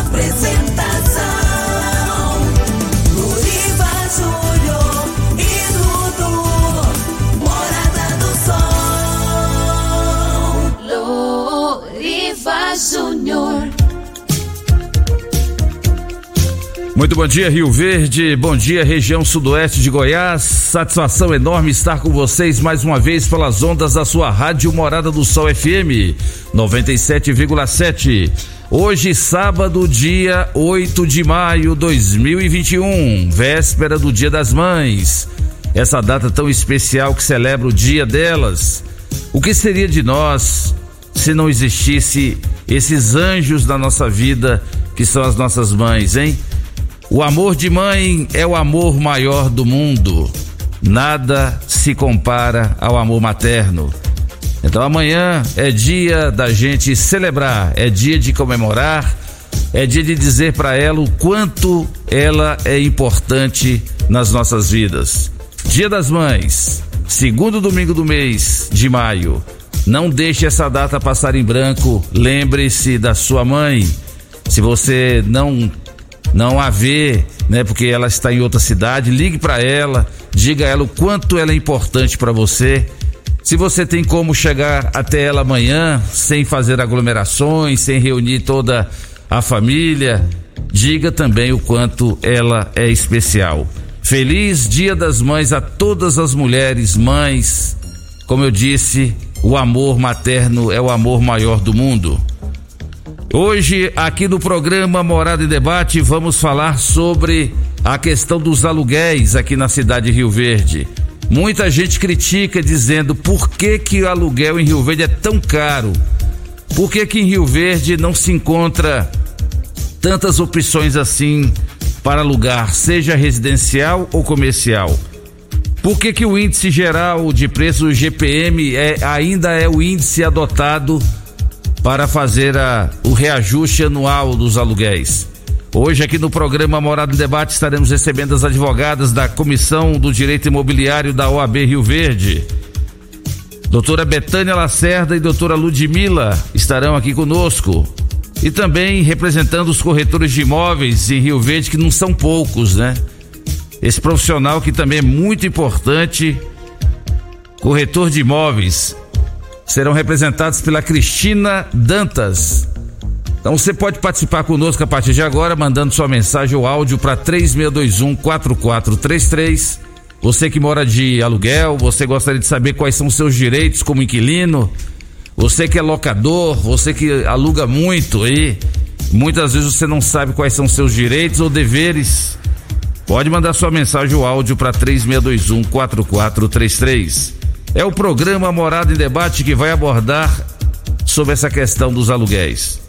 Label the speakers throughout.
Speaker 1: Apresentação: Luriva Júnior e Dudu. Morada do Sol. Luriva Júnior.
Speaker 2: Muito bom dia, Rio Verde. Bom dia, região sudoeste de Goiás. Satisfação enorme estar com vocês mais uma vez pelas ondas da sua rádio Morada do Sol FM 97,7. Hoje, sábado, dia 8 de maio de 2021, véspera do Dia das Mães. Essa data tão especial que celebra o dia delas. O que seria de nós se não existisse esses anjos da nossa vida que são as nossas mães, hein? O amor de mãe é o amor maior do mundo. Nada se compara ao amor materno. Então amanhã é dia da gente celebrar, é dia de comemorar, é dia de dizer para ela o quanto ela é importante nas nossas vidas. Dia das Mães, segundo domingo do mês de maio. Não deixe essa data passar em branco. Lembre-se da sua mãe. Se você não não a vê, né, porque ela está em outra cidade, ligue para ela, diga a ela o quanto ela é importante para você. Se você tem como chegar até ela amanhã sem fazer aglomerações, sem reunir toda a família, diga também o quanto ela é especial. Feliz Dia das Mães a todas as mulheres, mães. Como eu disse, o amor materno é o amor maior do mundo. Hoje, aqui no programa Morada em Debate, vamos falar sobre a questão dos aluguéis aqui na cidade de Rio Verde. Muita gente critica dizendo por que, que o aluguel em Rio Verde é tão caro. Por que, que em Rio Verde não se encontra tantas opções assim para alugar, seja residencial ou comercial? Por que, que o índice geral de preço GPM é, ainda é o índice adotado para fazer a, o reajuste anual dos aluguéis. Hoje, aqui no programa Morado em Debate, estaremos recebendo as advogadas da Comissão do Direito Imobiliário da OAB Rio Verde. Doutora Betânia Lacerda e doutora Ludmila estarão aqui conosco. E também representando os corretores de imóveis em Rio Verde, que não são poucos, né? Esse profissional que também é muito importante, corretor de imóveis, serão representados pela Cristina Dantas. Então você pode participar conosco a partir de agora, mandando sua mensagem ou áudio para 3621 4433. Você que mora de aluguel, você gostaria de saber quais são seus direitos como inquilino, você que é locador, você que aluga muito aí, muitas vezes você não sabe quais são seus direitos ou deveres. Pode mandar sua mensagem ou áudio para 3621 4433. É o programa Morada em Debate que vai abordar sobre essa questão dos aluguéis.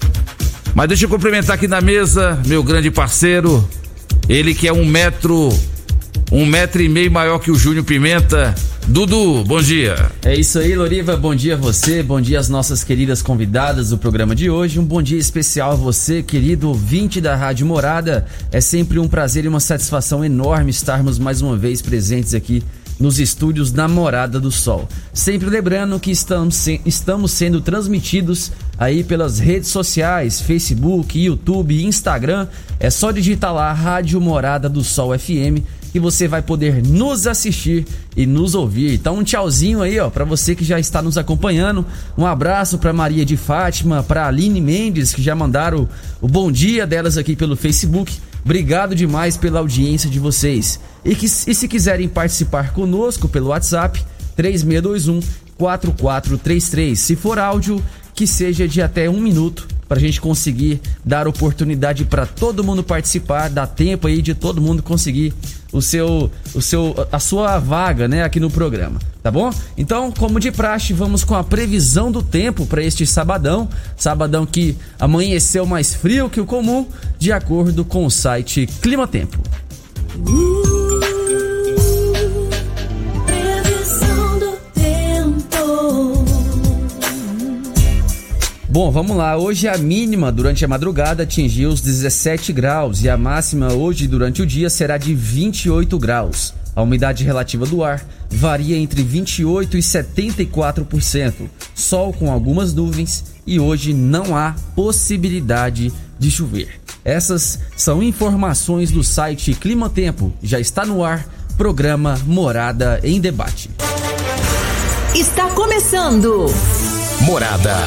Speaker 2: Mas deixa eu cumprimentar aqui na mesa meu grande parceiro, ele que é um metro, um metro e meio maior que o Júnior Pimenta. Dudu, bom dia.
Speaker 3: É isso aí, Loriva. Bom dia a você, bom dia às nossas queridas convidadas do programa de hoje. Um bom dia especial a você, querido ouvinte da Rádio Morada. É sempre um prazer e uma satisfação enorme estarmos mais uma vez presentes aqui nos estúdios da Morada do Sol. Sempre lembrando que estamos, estamos sendo transmitidos aí pelas redes sociais, Facebook, YouTube, Instagram. É só digitar lá Rádio Morada do Sol FM que você vai poder nos assistir e nos ouvir. Então um tchauzinho aí, ó, para você que já está nos acompanhando. Um abraço para Maria de Fátima, para Aline Mendes que já mandaram o, o bom dia delas aqui pelo Facebook. Obrigado demais pela audiência de vocês. E, que, e se quiserem participar conosco pelo WhatsApp, 3621 4433. Se for áudio, que seja de até um minuto para a gente conseguir dar oportunidade para todo mundo participar, dar tempo aí de todo mundo conseguir o seu, o seu, a sua vaga, né, aqui no programa, tá bom? Então, como de praxe, vamos com a previsão do tempo para este sabadão, sabadão que amanheceu mais frio que o comum, de acordo com o site Clima Tempo.
Speaker 1: Previsão
Speaker 3: Bom, vamos lá. Hoje a mínima durante a madrugada atingiu os 17 graus e a máxima hoje durante o dia será de 28 graus. A umidade relativa do ar varia entre 28 e 74%. Sol com algumas nuvens e hoje não há possibilidade de chover. Essas são informações do site Clima Tempo. Já está no ar programa Morada em Debate.
Speaker 4: Está começando.
Speaker 5: Morada.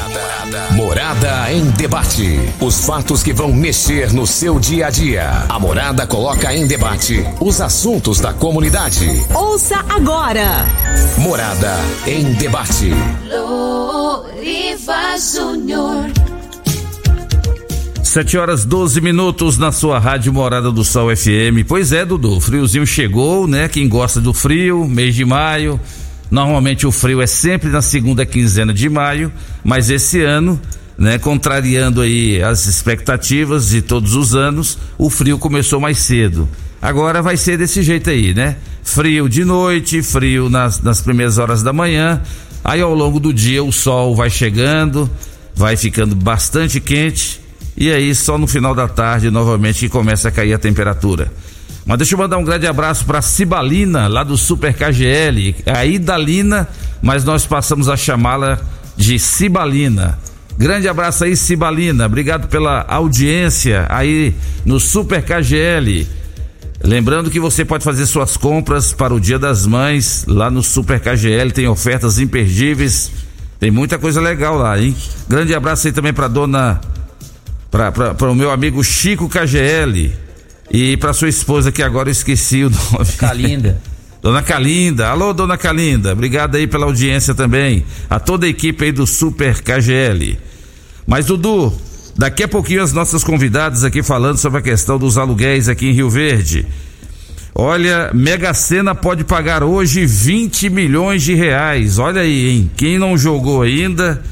Speaker 5: Morada em debate. Os fatos que vão mexer no seu dia a dia. A Morada coloca em debate os assuntos da comunidade.
Speaker 4: Ouça agora.
Speaker 5: Morada em debate.
Speaker 1: Loriva Júnior.
Speaker 2: 7 horas 12 minutos na sua rádio Morada do Sol FM. Pois é, Dudu, friozinho chegou, né? Quem gosta do frio, mês de maio. Normalmente o frio é sempre na segunda quinzena de maio, mas esse ano, né, contrariando aí as expectativas de todos os anos, o frio começou mais cedo. Agora vai ser desse jeito aí, né? Frio de noite, frio nas, nas primeiras horas da manhã. Aí ao longo do dia o sol vai chegando, vai ficando bastante quente e aí só no final da tarde novamente que começa a cair a temperatura. Mas deixa eu mandar um grande abraço para Cibalina, lá do Super KGL, a Idalina, mas nós passamos a chamá-la de Cibalina. Grande abraço aí, Cibalina. Obrigado pela audiência aí no Super KGL. Lembrando que você pode fazer suas compras para o Dia das Mães lá no Super KGL, tem ofertas imperdíveis. Tem muita coisa legal lá, hein? Grande abraço aí também para dona para o meu amigo Chico KGL e para sua esposa que agora eu esqueci o nome.
Speaker 3: Calinda.
Speaker 2: Dona Calinda, alô Dona Calinda, obrigado aí pela audiência também, a toda a equipe aí do Super KGL. Mas Dudu, daqui a pouquinho as nossas convidadas aqui falando sobre a questão dos aluguéis aqui em Rio Verde. Olha, Mega Sena pode pagar hoje 20 milhões de reais. Olha aí, hein? Quem não jogou ainda,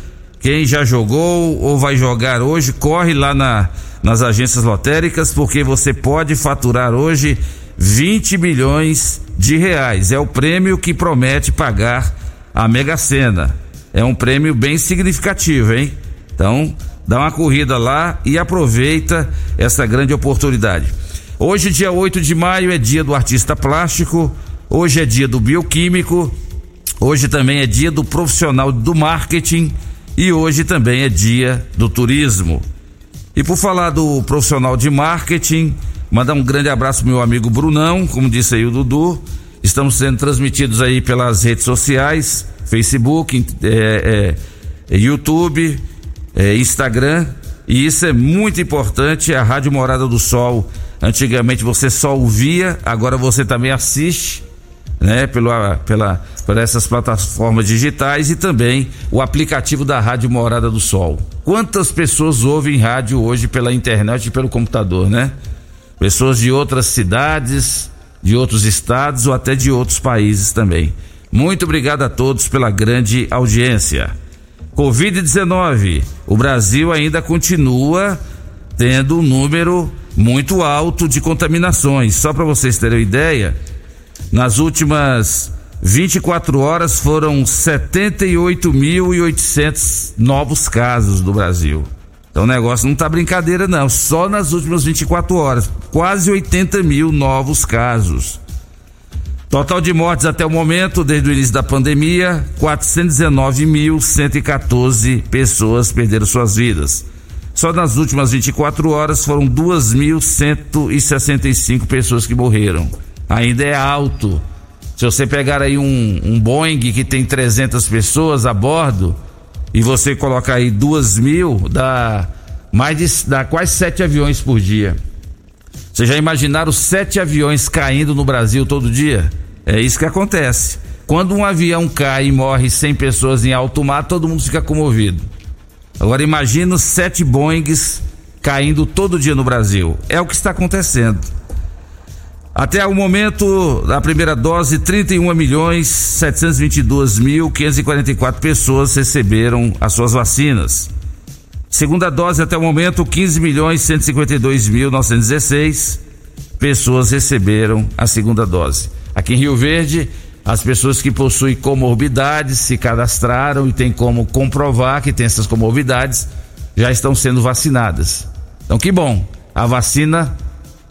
Speaker 2: quem já jogou ou vai jogar hoje, corre lá na, nas agências lotéricas, porque você pode faturar hoje 20 milhões de reais. É o prêmio que promete pagar a Mega Sena. É um prêmio bem significativo, hein? Então, dá uma corrida lá e aproveita essa grande oportunidade. Hoje, dia 8 de maio, é dia do artista plástico, hoje é dia do bioquímico, hoje também é dia do profissional do marketing e hoje também é dia do turismo. E por falar do profissional de marketing, mandar um grande abraço pro meu amigo Brunão, como disse aí o Dudu. Estamos sendo transmitidos aí pelas redes sociais, Facebook, é, é, YouTube, é, Instagram. E isso é muito importante. A Rádio Morada do Sol, antigamente você só ouvia, agora você também assiste né, pela, pela, por essas plataformas digitais e também o aplicativo da Rádio Morada do Sol. Quantas pessoas ouvem rádio hoje pela internet e pelo computador, né? Pessoas de outras cidades, de outros estados ou até de outros países também. Muito obrigado a todos pela grande audiência. Covid-19, o Brasil ainda continua tendo um número muito alto de contaminações. Só para vocês terem uma ideia, nas últimas 24 horas foram 78.800 novos casos do Brasil. Então o negócio não tá brincadeira não, só nas últimas 24 horas, quase 80 mil novos casos. Total de mortes até o momento, desde o início da pandemia, 419.114 pessoas perderam suas vidas. Só nas últimas 24 horas foram 2.165 pessoas que morreram. Ainda é alto. Se você pegar aí um, um Boeing que tem 300 pessoas a bordo e você colocar aí duas mil, dá mais de dá quase sete aviões por dia. Vocês já imaginaram sete aviões caindo no Brasil todo dia? É isso que acontece. Quando um avião cai e morre 100 pessoas em alto mar, todo mundo fica comovido. Agora imagina sete Boeings caindo todo dia no Brasil. É o que está acontecendo. Até o momento da primeira dose, 31 milhões 722 mil 544 pessoas receberam as suas vacinas. Segunda dose até o momento, 15 milhões 152 mil 916 pessoas receberam a segunda dose. Aqui em Rio Verde, as pessoas que possuem comorbidades se cadastraram e tem como comprovar que tem essas comorbidades já estão sendo vacinadas. Então que bom, a vacina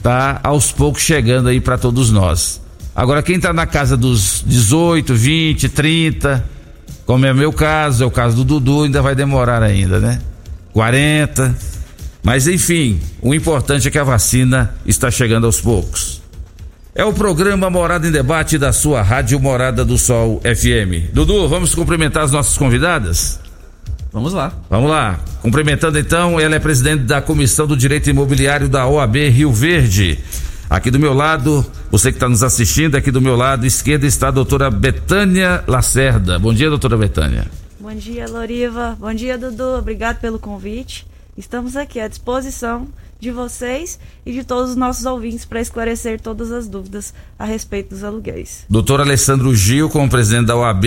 Speaker 2: tá aos poucos chegando aí para todos nós. Agora quem está na casa dos 18, 20, 30, como é meu caso, é o caso do Dudu, ainda vai demorar ainda, né? 40. Mas enfim, o importante é que a vacina está chegando aos poucos. É o programa Morada em Debate da sua Rádio Morada do Sol FM. Dudu, vamos cumprimentar as nossas convidadas?
Speaker 3: Vamos lá.
Speaker 2: Vamos lá. Cumprimentando então, ela é presidente da Comissão do Direito Imobiliário da OAB Rio Verde. Aqui do meu lado, você que está nos assistindo, aqui do meu lado esquerdo está a doutora Betânia Lacerda. Bom dia, doutora Betânia.
Speaker 6: Bom dia, Loriva. Bom dia, Dudu. Obrigado pelo convite. Estamos aqui à disposição de vocês e de todos os nossos ouvintes para esclarecer todas as dúvidas a respeito dos aluguéis.
Speaker 2: Doutor Alessandro Gil, como presidente da OAB,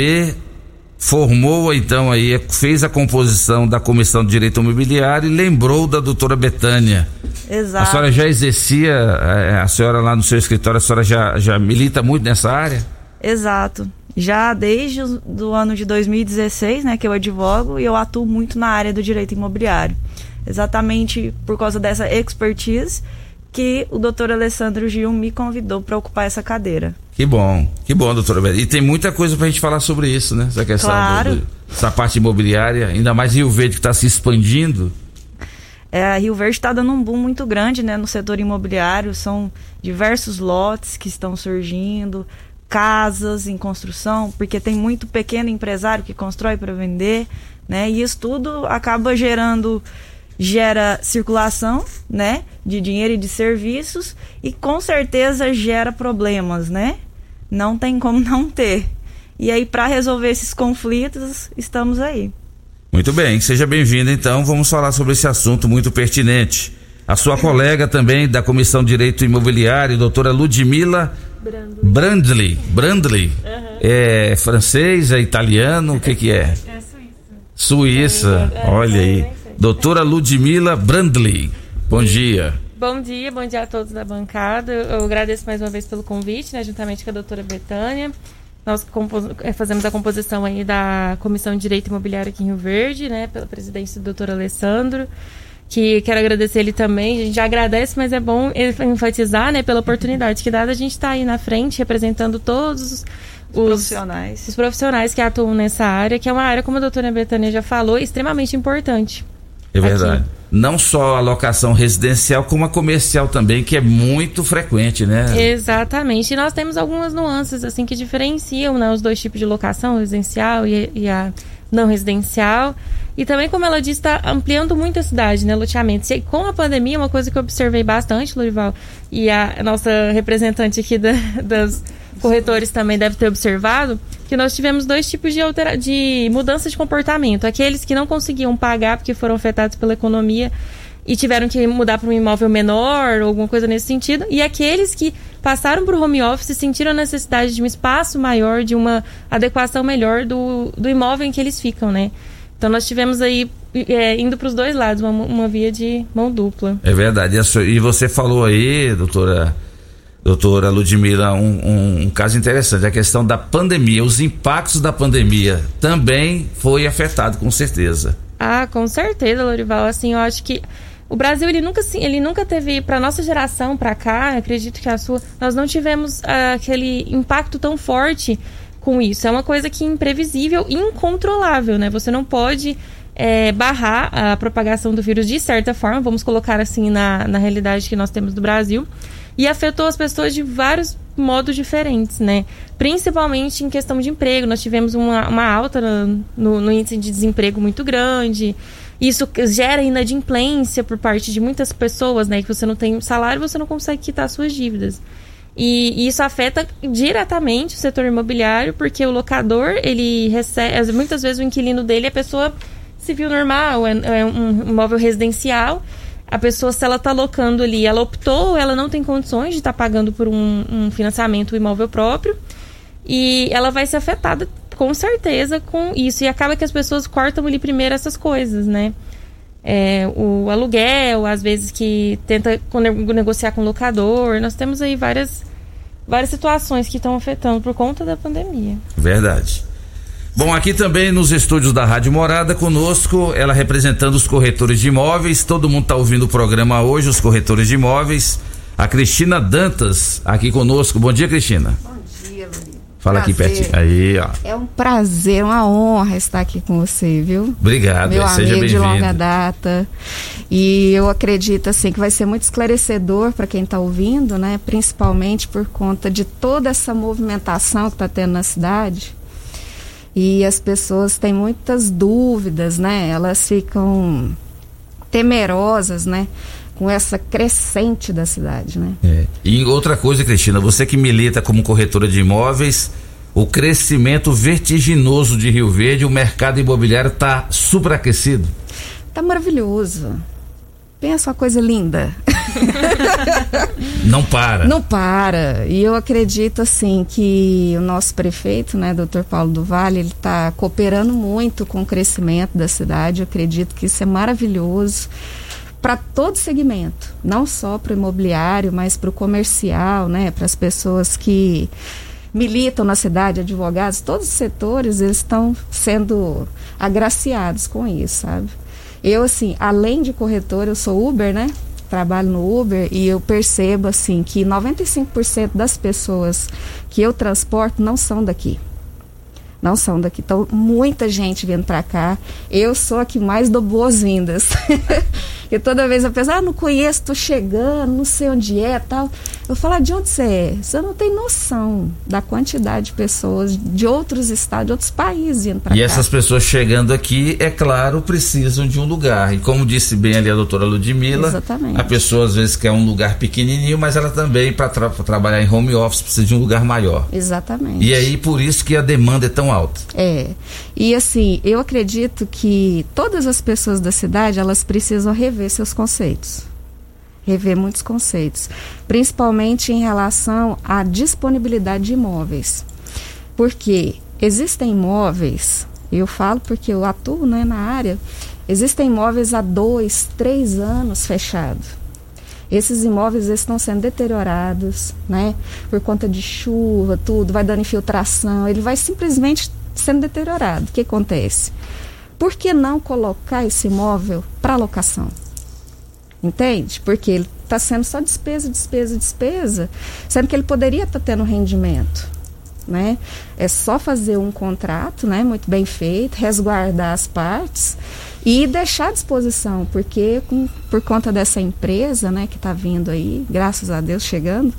Speaker 2: formou então aí, fez a composição da Comissão de Direito Imobiliário e lembrou da doutora Betânia.
Speaker 6: Exato.
Speaker 2: A senhora já exercia, eh, a senhora lá no seu escritório, a senhora já, já milita muito nessa área?
Speaker 6: Exato. Já desde o do ano de 2016, né, que eu advogo e eu atuo muito na área do direito imobiliário. Exatamente por causa dessa expertise que o doutor Alessandro Gil me convidou para ocupar essa cadeira.
Speaker 2: Que bom, que bom, doutora E tem muita coisa para a gente falar sobre isso, né? Essa questão
Speaker 6: Claro.
Speaker 2: do, essa parte imobiliária, ainda mais Rio Verde que está se expandindo.
Speaker 6: É, a Rio Verde está dando um boom muito grande né, no setor imobiliário. São diversos lotes que estão surgindo, casas em construção, porque tem muito pequeno empresário que constrói para vender, né? E isso tudo acaba gerando gera circulação, né, de dinheiro e de serviços e com certeza gera problemas, né? Não tem como não ter. E aí para resolver esses conflitos, estamos aí.
Speaker 2: Muito bem, seja bem-vinda então. Vamos falar sobre esse assunto muito pertinente. A sua colega também da Comissão de Direito Imobiliário, doutora Ludmila Brandley. Brandley. É francês, é italiano, o que que é?
Speaker 7: É suíça.
Speaker 2: Suíça. Olha aí. Doutora Ludmila Brandley. Bom dia.
Speaker 7: Bom dia, bom dia a todos da bancada. Eu agradeço mais uma vez pelo convite, né, juntamente com a doutora Betânia. Nós eh, fazemos a composição aí da Comissão de Direito Imobiliário aqui em Rio Verde, né, pela presidência do doutor Alessandro, que quero agradecer ele também. A gente já agradece, mas é bom enfatizar, né, pela oportunidade que dada a gente estar aí na frente representando todos os
Speaker 6: Profissionais.
Speaker 7: os profissionais que atuam nessa área, que é uma área, como a doutora Betânia já falou, extremamente importante.
Speaker 2: É verdade.
Speaker 7: Aqui.
Speaker 2: Não só a locação residencial, como a comercial também, que é muito frequente, né?
Speaker 7: Exatamente. E nós temos algumas nuances assim que diferenciam né, os dois tipos de locação, residencial e, e a não residencial. E também, como ela disse, está ampliando muito a cidade, né? Loteamentos. E com a pandemia, uma coisa que eu observei bastante, Lorival, e a nossa representante aqui da, das corretores também deve ter observado, que nós tivemos dois tipos de, altera de mudança de comportamento. Aqueles que não conseguiam pagar porque foram afetados pela economia e tiveram que mudar para um imóvel menor ou alguma coisa nesse sentido, e aqueles que passaram para o home office e sentiram a necessidade de um espaço maior, de uma adequação melhor do, do imóvel em que eles ficam, né? Então nós tivemos aí é, indo para os dois lados, uma, uma via de mão dupla.
Speaker 2: É verdade. E você falou aí, doutora, doutora Ludmila, um, um- um caso interessante, a questão da pandemia, os impactos da pandemia também foi afetado, com certeza.
Speaker 7: Ah, com certeza, Lorival. Assim, eu acho que o Brasil ele nunca, assim, ele nunca teve para nossa geração para cá, acredito que a sua, nós não tivemos ah, aquele impacto tão forte com isso. É uma coisa que é imprevisível, incontrolável, né? Você não pode é, barrar a propagação do vírus de certa forma, vamos colocar assim na, na realidade que nós temos do Brasil. e afetou as pessoas de vários modos diferentes, né? Principalmente em questão de emprego. Nós tivemos uma, uma alta no, no índice de desemprego muito grande. Isso gera inadimplência por parte de muitas pessoas, né? Que você não tem salário, você não consegue quitar suas dívidas. E, isso afeta diretamente o setor imobiliário, porque o locador, ele recebe. Muitas vezes o inquilino dele é pessoa civil normal, é, é um imóvel residencial. A pessoa, se ela está locando ali, ela optou, ela não tem condições de estar tá pagando por um, um financiamento imóvel próprio. E ela vai ser afetada com certeza com isso. E acaba que as pessoas cortam ali primeiro essas coisas, né? É, o aluguel, às vezes que tenta negociar com o locador. Nós temos aí várias, várias situações que estão afetando por conta da pandemia.
Speaker 2: Verdade. Bom, aqui também nos estúdios da Rádio Morada, conosco, ela representando os corretores de imóveis. Todo mundo está ouvindo o programa hoje, os corretores de imóveis. A Cristina Dantas, aqui conosco. Bom dia, Cristina.
Speaker 8: Bom.
Speaker 2: Fala prazer. aqui pertinho. Aí, ó.
Speaker 8: É um prazer, uma honra estar aqui com você, viu?
Speaker 2: Obrigado,
Speaker 8: Meu
Speaker 2: seja
Speaker 8: amigo de longa data. E eu acredito assim que vai ser muito esclarecedor para quem está ouvindo, né? Principalmente por conta de toda essa movimentação que está tendo na cidade. E as pessoas têm muitas dúvidas, né? Elas ficam temerosas, né? Com essa crescente da cidade, né?
Speaker 2: É. E outra coisa, Cristina, você que milita como corretora de imóveis, o crescimento vertiginoso de Rio Verde, o mercado imobiliário está superaquecido.
Speaker 8: Está maravilhoso. Pensa uma coisa linda.
Speaker 2: Não para.
Speaker 8: Não para. E eu acredito assim que o nosso prefeito, né, Dr. Paulo do Vale, ele está cooperando muito com o crescimento da cidade. Eu acredito que isso é maravilhoso para todo segmento, não só para o imobiliário, mas para o comercial, né, para as pessoas que militam na cidade, advogados, todos os setores, eles estão sendo agraciados com isso, sabe? Eu, assim, além de corretor, eu sou Uber, né? Trabalho no Uber e eu percebo, assim, que 95% das pessoas que eu transporto não são daqui não são daqui. Então, muita gente vindo para cá. Eu sou a que mais dou boas-vindas. e toda vez a pessoa, ah, não conheço, tô chegando, não sei onde é tal. Eu falo, ah, de onde você é? Você não tem noção da quantidade de pessoas de outros estados, de outros países indo para cá.
Speaker 2: E essas pessoas chegando aqui, é claro, precisam de um lugar. E como disse bem ali a doutora Ludmilla,
Speaker 8: Exatamente.
Speaker 2: a pessoa às vezes quer um lugar pequenininho, mas ela também, para tra trabalhar em home office, precisa de um lugar maior.
Speaker 8: Exatamente.
Speaker 2: E aí, por isso que a demanda é tão alta.
Speaker 8: É. E assim, eu acredito que todas as pessoas da cidade, elas precisam rever seus conceitos. Rever muitos conceitos, principalmente em relação à disponibilidade de imóveis. Porque existem imóveis, eu falo porque eu atuo né, na área, existem imóveis há dois, três anos fechados. Esses imóveis estão sendo deteriorados, né? Por conta de chuva, tudo, vai dando infiltração, ele vai simplesmente sendo deteriorado. O que acontece? Por que não colocar esse imóvel para locação? Entende? Porque ele está sendo só despesa, despesa, despesa, sendo que ele poderia estar tá tendo rendimento. Né? É só fazer um contrato, né, muito bem feito, resguardar as partes e deixar à disposição, porque com, por conta dessa empresa, né, que está vindo aí, graças a Deus chegando,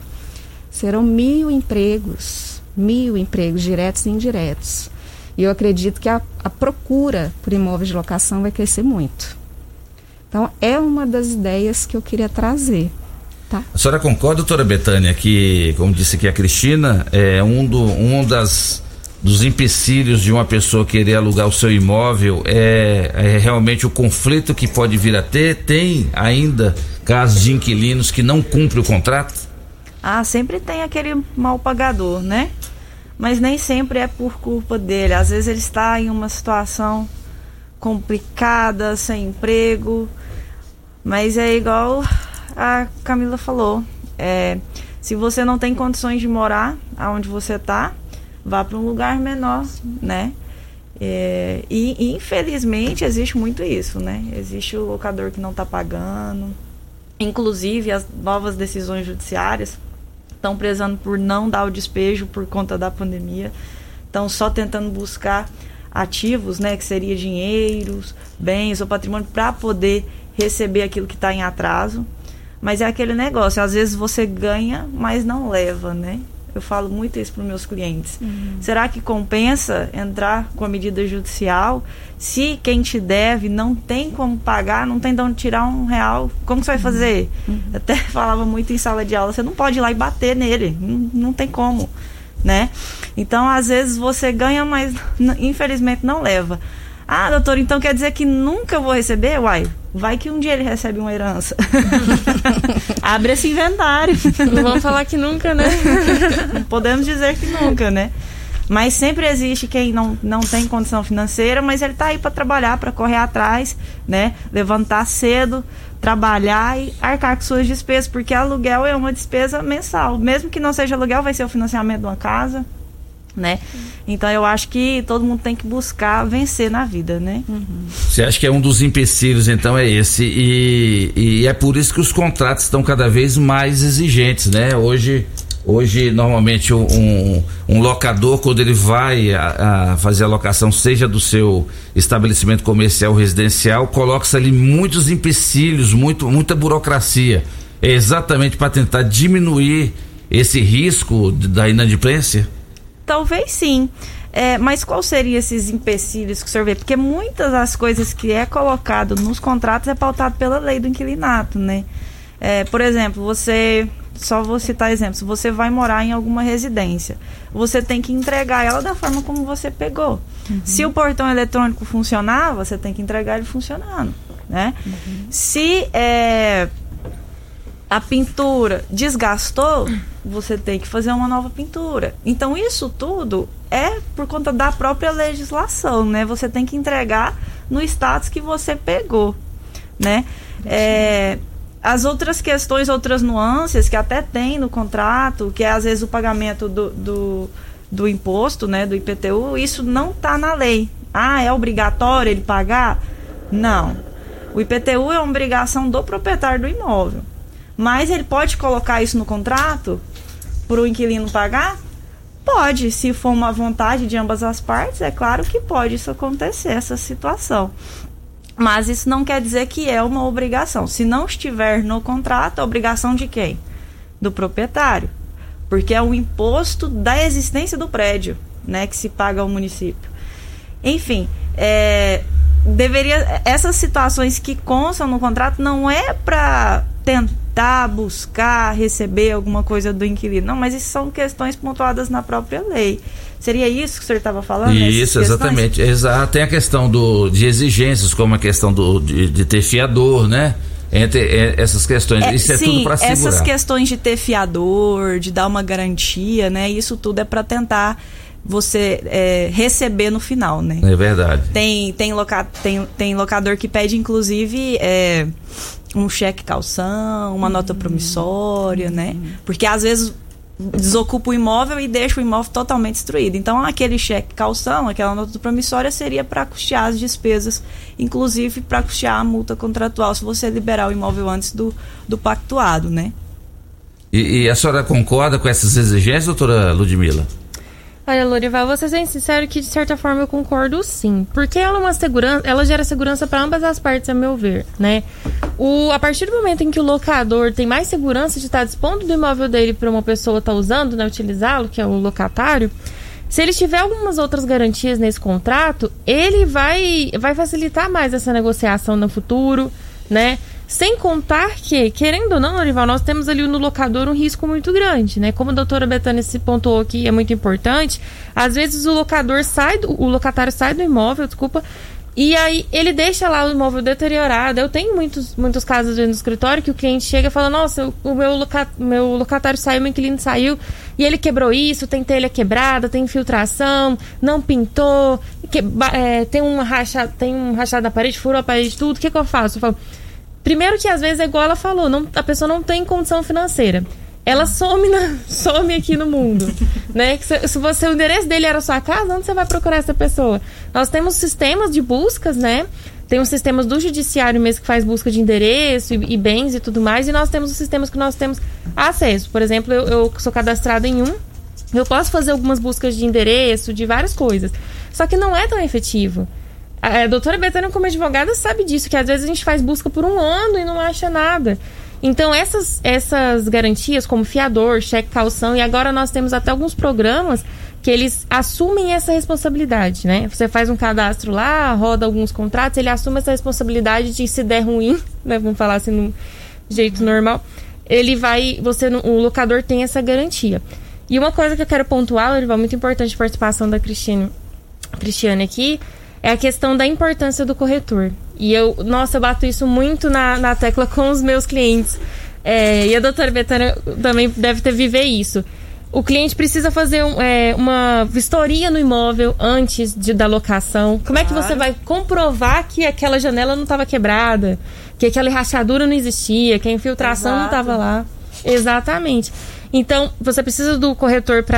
Speaker 8: serão mil empregos, mil empregos diretos e indiretos. E eu acredito que a, a procura por imóveis de locação vai crescer muito. Então, é uma das ideias que eu queria trazer. Tá.
Speaker 2: A senhora concorda, doutora Betânia, que, como disse aqui a Cristina, é um, do, um das, dos empecilhos de uma pessoa querer alugar o seu imóvel é, é realmente o conflito que pode vir a ter? Tem ainda casos de inquilinos que não cumprem o contrato?
Speaker 6: Ah, sempre tem aquele mal pagador, né? mas nem sempre é por culpa dele. Às vezes ele está em uma situação complicada, sem emprego, mas é igual a Camila falou. É, se você não tem condições de morar aonde você está, vá para um lugar menor, né? É, e, infelizmente existe muito isso, né? Existe o locador que não está pagando. Inclusive as novas decisões judiciárias estão prezando por não dar o despejo por conta da pandemia, estão só tentando buscar ativos, né, que seria dinheiros, bens ou patrimônio para poder receber aquilo que está em atraso. Mas é aquele negócio, às vezes você ganha, mas não leva, né? Eu falo muito isso para os meus clientes.
Speaker 8: Uhum.
Speaker 6: Será que compensa entrar com a medida judicial se quem te deve não tem como pagar, não tem de onde tirar um real? Como que você vai fazer?
Speaker 8: Uhum.
Speaker 6: Até falava muito em sala de aula, você não pode ir lá e bater nele, não, não tem como, né? Então, às vezes você ganha, mas infelizmente não leva. Ah, doutor, então quer dizer que nunca vou receber? Uai, vai que um dia ele recebe uma herança. Abre esse inventário.
Speaker 7: Não vamos falar que nunca, né?
Speaker 6: Não podemos dizer que nunca, né? Mas sempre existe quem não, não tem condição financeira, mas ele tá aí para trabalhar, para correr atrás, né? Levantar cedo, trabalhar e arcar com suas despesas, porque aluguel é uma despesa mensal. Mesmo que não seja aluguel, vai ser o financiamento de uma casa, né? Então eu acho que todo mundo tem que buscar vencer na vida, né?
Speaker 2: Você acha que é um dos empecilhos, então, é esse. E, e é por isso que os contratos estão cada vez mais exigentes, né? Hoje, hoje normalmente, um, um- locador, quando ele vai a, a fazer a locação, seja do seu estabelecimento comercial ou residencial, coloca-se ali muitos empecilhos, muito, muita burocracia. É exatamente para tentar diminuir esse risco da inadimplência?
Speaker 6: Talvez sim. É, mas qual seriam esses empecilhos que o senhor vê? Porque muitas das coisas que é colocado nos contratos é pautado pela lei do inquilinato, né? É, por exemplo, você. Só vou citar exemplos. Você vai morar em alguma residência. Você tem que entregar ela da forma como você pegou. Se o portão eletrônico funcionar, você tem que entregar ele funcionando, né? Se é, a pintura desgastou, você tem que fazer uma nova pintura. Então isso tudo é por conta da própria legislação, né? Você tem que entregar no status que você pegou, né? É, as outras questões, outras nuances que até tem no contrato, que é às vezes o pagamento do, do, do imposto, né, do IPTU, isso não está na lei. Ah, é obrigatório ele pagar? Não. O IPTU é uma obrigação do proprietário do imóvel. Mas ele pode colocar isso no contrato para o inquilino pagar? Pode, se for uma vontade de ambas as partes, é claro que pode isso acontecer, essa situação. Mas isso não quer dizer que é uma obrigação. Se não estiver no contrato, é obrigação de quem? Do proprietário. Porque é o imposto da existência do prédio, né, que se paga ao município. Enfim, é, deveria essas situações que constam no contrato não é para tentar buscar receber alguma coisa do inquilino, não, mas isso são questões pontuadas na própria lei. Seria isso que o senhor estava falando?
Speaker 2: Isso, exatamente. Exato. Tem a questão do, de exigências, como a questão do, de, de ter fiador, né? Entre essas questões.
Speaker 6: É,
Speaker 2: isso é
Speaker 6: sim,
Speaker 2: tudo para segurar.
Speaker 6: essas questões de ter fiador, de dar uma garantia, né? Isso tudo é para tentar você é, receber no final, né?
Speaker 2: É verdade.
Speaker 6: Tem, tem, loca, tem, tem locador que pede, inclusive, é, um cheque calção, uma nota promissória, né? Porque às vezes desocupa o imóvel e deixa o imóvel totalmente destruído. Então, aquele cheque calção, aquela nota promissória, seria para custear as despesas, inclusive para custear a multa contratual, se você liberar o imóvel antes do, do pactuado, né?
Speaker 2: E, e a senhora concorda com essas exigências, doutora Ludmila?
Speaker 7: Olha, Lorival, vou ser bem sincero que de certa forma eu concordo sim. Porque ela é uma segurança, ela gera segurança para ambas as partes, a meu ver, né? O, a partir do momento em que o locador tem mais segurança de estar dispondo do imóvel dele para uma pessoa estar usando, né, utilizá-lo, que é o locatário, se ele tiver algumas outras garantias nesse contrato, ele vai, vai facilitar mais essa negociação no futuro, né? Sem contar que, querendo ou não, Lorival, nós temos ali no locador um risco muito grande, né? Como a doutora Betânia se pontuou aqui, é muito importante. Às vezes o locador sai, do, o locatário sai do imóvel, desculpa, e aí ele deixa lá o imóvel deteriorado. Eu tenho muitos, muitos casos do escritório que o cliente chega e fala, nossa, o meu, loca, meu locatário saiu, meu inquilino saiu, e ele quebrou isso, tem telha quebrada, tem infiltração, não pintou, que, é, tem um rachado, tem um rachado na parede, furou a parede, tudo, o que, que eu faço? Eu falo, Primeiro que às vezes é igual ela falou, não, a pessoa não tem condição financeira. Ela some, na, some aqui no mundo, né? Se, se você o endereço dele era a sua casa, onde você vai procurar essa pessoa? Nós temos sistemas de buscas, né? Tem os sistemas do judiciário mesmo que faz busca de endereço e, e bens e tudo mais, e nós temos os sistemas que nós temos acesso. Por exemplo, eu, eu sou cadastrada em um, eu posso fazer algumas buscas de endereço, de várias coisas. Só que não é tão efetivo. A doutora Betânia, como advogada, sabe disso, que às vezes a gente faz busca por um ano e não acha nada. Então, essas, essas garantias, como fiador, cheque calção, e agora nós temos até alguns programas que eles assumem essa responsabilidade, né? Você faz um cadastro lá, roda alguns contratos, ele assume essa responsabilidade de se der ruim, né? Vamos falar assim no jeito normal, ele vai, você, o locador tem essa garantia. E uma coisa que eu quero pontuar, Lorival, muito importante a participação da Cristiane, Cristiane aqui, é a questão da importância do corretor. E eu, nossa, eu bato isso muito na, na tecla com os meus clientes. É, e a doutora Betânia também deve ter viver isso. O cliente precisa fazer um, é, uma vistoria no imóvel antes de, da locação. Como é que você vai comprovar que aquela janela não estava quebrada, que aquela rachadura não existia, que a infiltração não
Speaker 6: Exato.
Speaker 7: estava lá? Exatamente. Então, você precisa do corretor para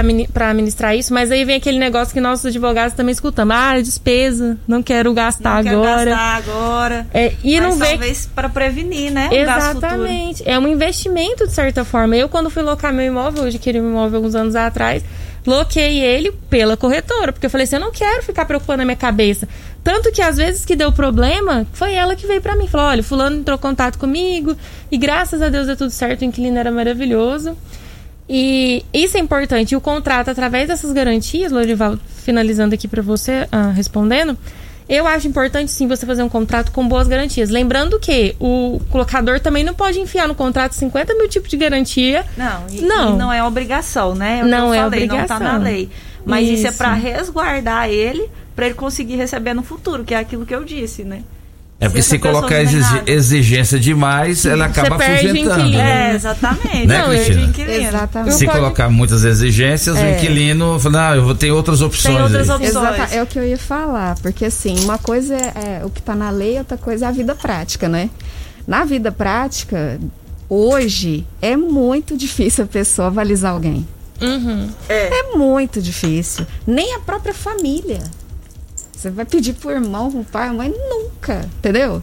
Speaker 7: administrar isso, mas aí vem aquele negócio que nossos advogados também escutamos. Ah, despesa, não quero gastar
Speaker 6: não quero
Speaker 7: agora.
Speaker 6: gastar agora.
Speaker 7: É, e
Speaker 6: Mas
Speaker 7: não vê
Speaker 6: talvez para prevenir, né? Um.
Speaker 7: Exatamente. É um investimento, de certa forma. Eu, quando fui locar meu imóvel, eu adquiri um imóvel alguns anos atrás, loquei ele pela corretora, porque eu falei assim, eu não quero ficar preocupando a minha cabeça. Tanto que às vezes que deu problema, foi ela que veio pra mim. Falou, olha, fulano entrou em contato comigo, e graças a Deus deu tudo certo, o inquilino era maravilhoso. E isso é importante. E o contrato, através dessas garantias, Lorival, finalizando aqui para você, ah, respondendo, eu acho importante sim você fazer um contrato com boas garantias. Lembrando que o colocador também não pode enfiar no contrato 50 mil tipos de garantia.
Speaker 6: Não, e
Speaker 7: Não.
Speaker 6: e não é obrigação, né? É
Speaker 7: Não é
Speaker 6: falei, Não tá
Speaker 7: obrigação.
Speaker 6: na lei. Mas isso, é
Speaker 7: Isso.
Speaker 6: para resguardar ele, para ele conseguir receber no futuro, que é aquilo que eu disse, né?
Speaker 2: É porque se
Speaker 6: pessoa
Speaker 2: colocar
Speaker 6: tem nada.
Speaker 2: exigência demais, ela acaba
Speaker 7: perde o
Speaker 2: afugentando.
Speaker 7: inquilino.
Speaker 2: né?
Speaker 6: É, exatamente.
Speaker 2: Né,
Speaker 6: Não.
Speaker 8: Exatamente.
Speaker 2: Se
Speaker 7: pode-
Speaker 2: colocar muitas exigências, o
Speaker 8: É.
Speaker 2: inquilino fala, não, eu vou ter outras opções.
Speaker 6: outras
Speaker 2: aí.
Speaker 6: opções.
Speaker 8: Exata, é o que eu ia falar, porque assim, uma coisa é, é o que está na lei, outra coisa é a vida prática, né? Na vida prática, hoje é muito difícil a pessoa avalizar alguém.
Speaker 7: Uhum.
Speaker 8: É muito difícil. Nem a própria família. Você vai pedir pro irmão, pro pai, mãe, nunca, entendeu?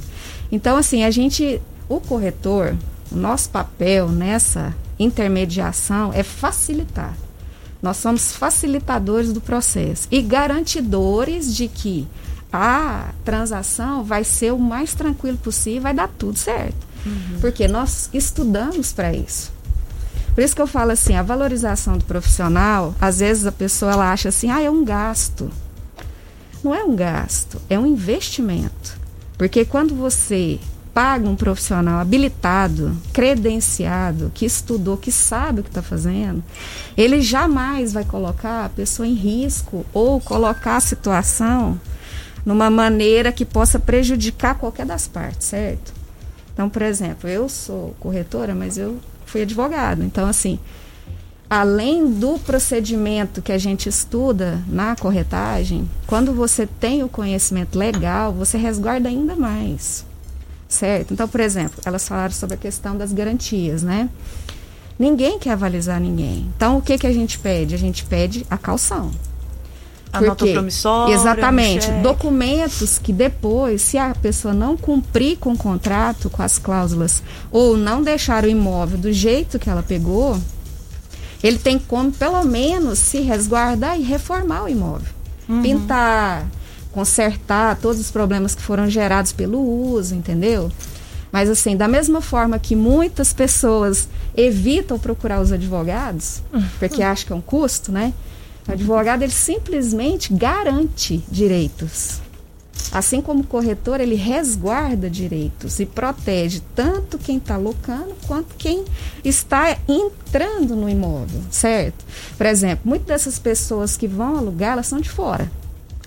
Speaker 8: Então, assim, a gente, o corretor, o nosso papel nessa intermediação é facilitar. Nós somos facilitadores do processo e garantidores de que a transação vai ser o mais tranquilo possível, vai dar tudo certo. Porque nós estudamos para isso. Por isso que eu falo assim, a valorização do profissional, às vezes a pessoa ela acha assim, ah, é um gasto. Não é um gasto, é um investimento. Porque quando você paga um profissional habilitado, credenciado, que estudou, que sabe o que está fazendo, ele jamais vai colocar a pessoa em risco ou colocar a situação numa maneira que possa prejudicar qualquer das partes, certo? Então, por exemplo, eu sou corretora, mas eu fui advogado. Então, assim, além do procedimento que a gente estuda na corretagem, quando você tem o conhecimento legal, você resguarda ainda mais. Certo? Então, por exemplo, elas falaram sobre a questão das garantias, né? Ninguém quer avalizar ninguém. Então, o que, que a gente pede? A gente pede a calção.
Speaker 6: A
Speaker 8: Por
Speaker 6: nota
Speaker 8: quê?
Speaker 6: promissória,
Speaker 8: Exatamente.
Speaker 6: um.
Speaker 8: Documentos que depois, se a pessoa não cumprir com o contrato, com as cláusulas, ou não deixar o imóvel do jeito que ela pegou, ele tem como, pelo menos, se resguardar e reformar o imóvel. Pintar, consertar todos os problemas que foram gerados pelo uso, entendeu? Mas assim, da mesma forma que muitas pessoas evitam procurar os advogados, porque acham que é um custo, né? O advogado ele simplesmente garante direitos. Assim como o corretor, ele resguarda direitos e protege tanto quem está locando quanto quem está entrando no imóvel, certo? Por exemplo, muitas dessas pessoas que vão alugar, elas são de fora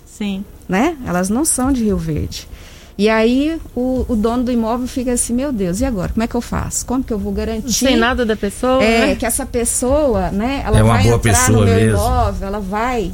Speaker 6: Sim.
Speaker 8: né? Elas não são de Rio Verde. E aí o, o dono do imóvel fica assim, meu Deus, e agora? Como é que eu faço? Como que eu vou garantir?
Speaker 7: Não sei nada da pessoa,
Speaker 8: É,
Speaker 7: né?
Speaker 8: que essa pessoa, né? Ela
Speaker 2: É uma
Speaker 8: vai
Speaker 2: boa
Speaker 8: entrar
Speaker 2: pessoa
Speaker 8: no meu
Speaker 2: mesmo.
Speaker 8: imóvel, ela vai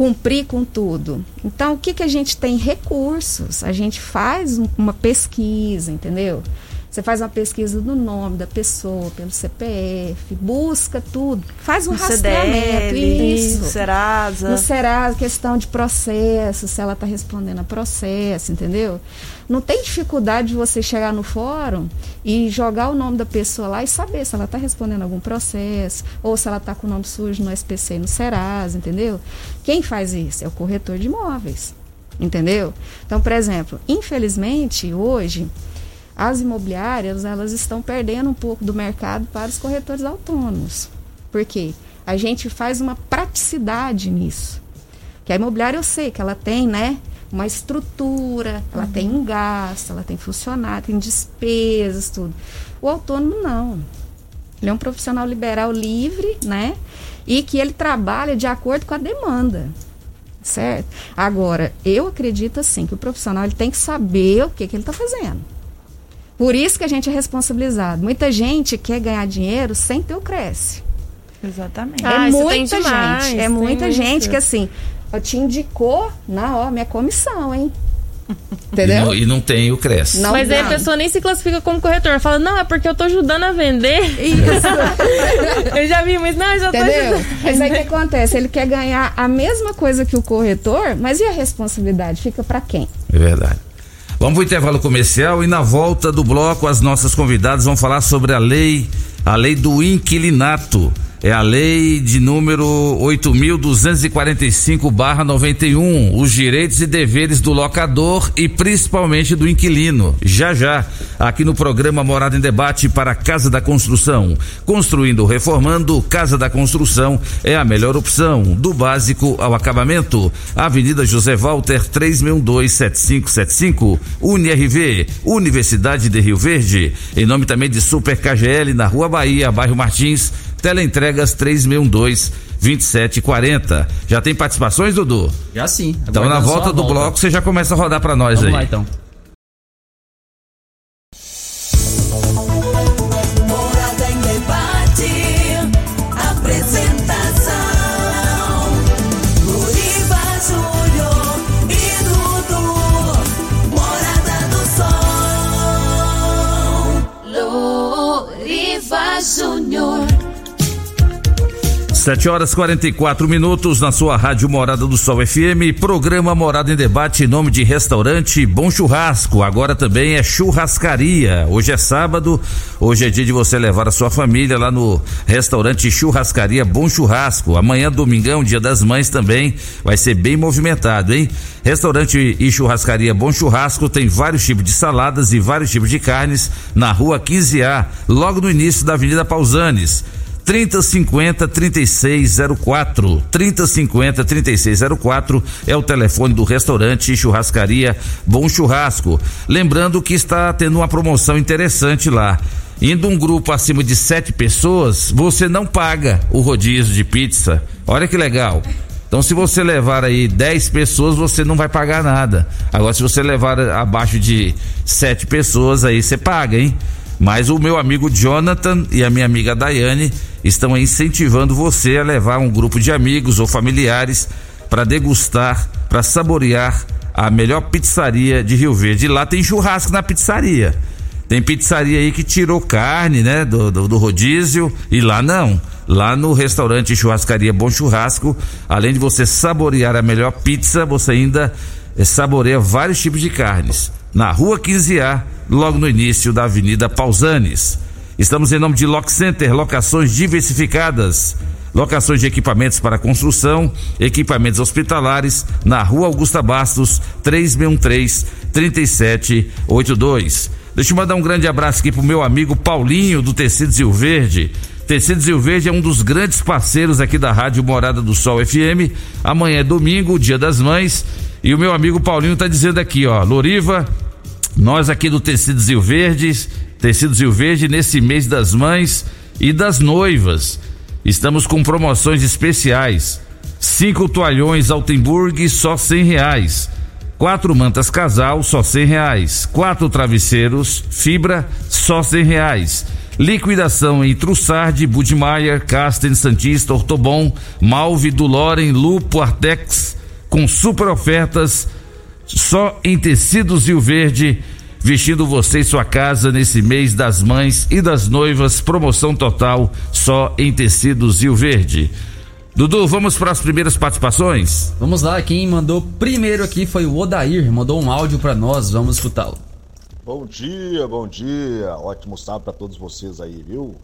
Speaker 8: cumprir com tudo. Então, o que, que a gente tem? Recursos. A gente faz um- uma pesquisa, entendeu? Você faz uma pesquisa do nome da pessoa, pelo CPF, busca tudo. Faz um
Speaker 6: No
Speaker 8: rastreamento.
Speaker 6: CDL,
Speaker 8: Isso.
Speaker 6: no Serasa.
Speaker 8: No Serasa, questão de processo, se ela está respondendo a processo, entendeu? Não tem dificuldade de você chegar no fórum e jogar o nome da pessoa lá e saber se ela está respondendo algum processo ou se ela está com o nome sujo no SPC e no Serasa, entendeu? Quem faz isso? É o corretor de imóveis, entendeu? Então, por exemplo, infelizmente, hoje as imobiliárias elas estão perdendo um pouco do mercado para os corretores autônomos. Por quê? A gente faz uma praticidade nisso. Que a imobiliária eu sei que ela tem, né? Uma estrutura, ela tem um gasto, ela tem funcionário, tem despesas, tudo. O autônomo não. Ele é um profissional liberal livre, né? E que ele trabalha de acordo com a demanda. Certo? Agora, eu acredito assim que o profissional ele tem que saber o que, que ele está fazendo. Por isso que a gente é responsabilizado. Muita gente quer ganhar dinheiro sem ter o Cresce.
Speaker 6: Exatamente.
Speaker 8: É
Speaker 7: Ah, isso
Speaker 8: muita
Speaker 7: demais,
Speaker 8: gente. É muita gente que assim, eu te indicou na ó, minha comissão, hein?
Speaker 2: E
Speaker 8: Entendeu?
Speaker 2: não, e não tem o Cresce.
Speaker 8: Não
Speaker 7: Mas aí a pessoa nem se classifica como corretor. Fala, não, é porque eu tô ajudando a vender.
Speaker 8: Isso.
Speaker 7: eu já vi, mas não, eu já tô
Speaker 8: Entendeu?
Speaker 7: ajudando.
Speaker 8: Mas aí o que acontece? Ele quer ganhar a mesma coisa que o corretor, mas e a responsabilidade? Fica para quem?
Speaker 2: É verdade. Vamos pro intervalo comercial e na volta do bloco as nossas convidadas vão falar sobre a lei, a lei do inquilinato. É a lei de número 8.245/91, os direitos e deveres do locador e principalmente do inquilino. Já já, aqui no programa Morada em Debate para Casa da Construção. Construindo reformando, Casa da Construção é a melhor opção, do básico ao acabamento. Avenida José Walter 3627575, UniRV, Universidade de Rio Verde. Em nome também de Super KGL na Rua Bahia, bairro Martins. Teleentregas 362 2740. Já tem participações, Dudu?
Speaker 3: Já sim.
Speaker 2: Então na volta do bloco você já começa a rodar pra nós
Speaker 3: Vamos
Speaker 2: aí.
Speaker 3: lá então.
Speaker 2: 7 horas 44 minutos na sua rádio Morada do Sol FM, programa Morada em Debate em nome de restaurante Bom Churrasco. Agora também é churrascaria. Hoje é sábado, hoje é dia de você levar a sua família lá no restaurante Churrascaria Bom Churrasco. Amanhã, domingão, dia das mães também, vai ser bem movimentado, hein? Restaurante e churrascaria Bom Churrasco tem vários tipos de saladas e vários tipos de carnes na rua 15A, logo no início da Avenida Pausanes. 3050 3604. 3050 3604 é o telefone do restaurante churrascaria Bom Churrasco. Lembrando que está tendo uma promoção interessante lá. Indo um grupo acima de sete pessoas, você não paga o rodízio de pizza. Olha que legal. Então, se você levar aí 10 pessoas, você não vai pagar nada. Agora, se você levar abaixo de sete pessoas, aí você paga, hein? Mas o meu amigo Jonathan e a minha amiga Daiane estão incentivando você a levar um grupo de amigos ou familiares para degustar, para saborear a melhor pizzaria de Rio Verde. Lá tem churrasco na pizzaria. Tem pizzaria aí que tirou carne, né, do, do, do rodízio e lá não. Lá no restaurante Churrascaria Bom Churrasco, além de você saborear a melhor pizza, você ainda eh, saboreia vários tipos de carnes. Na Rua 15A, logo no início da Avenida Pausanes. Estamos em nome de Lock Center, locações diversificadas. Locações de equipamentos para construção, equipamentos hospitalares, na Rua Augusta Bastos, 3613 3782. Deixa eu mandar um grande abraço aqui pro meu amigo Paulinho do Tecido Rio Verde. Tecido Rio Verde é um dos grandes parceiros aqui da Rádio Morada do Sol FM. Amanhã é domingo, dia das mães, e o meu amigo Paulinho tá dizendo aqui, ó, Loriva, nós aqui do Tecidos Rio Verdes, Tecidos Rio Verde, nesse mês das mães e das noivas, estamos com promoções especiais. Cinco toalhões Altenburg, só cem reais. Quatro mantas casal, só cem reais. Quatro travesseiros, fibra, só cem reais. Liquidação em Trussardi, Budmeier, Casten, Santista, Ortobon, Malve, Duloren, Lupo, Artex, com super ofertas só em tecidos Rio Verde, vestindo você e sua casa nesse mês das mães e das noivas, promoção total só em tecidos Rio Verde. Dudu, vamos para as primeiras participações?
Speaker 3: Vamos lá, quem mandou primeiro aqui foi o Odair, mandou um áudio pra nós, vamos escutá-lo.
Speaker 9: Bom dia, bom dia. Ótimo sábado para todos vocês aí, viu?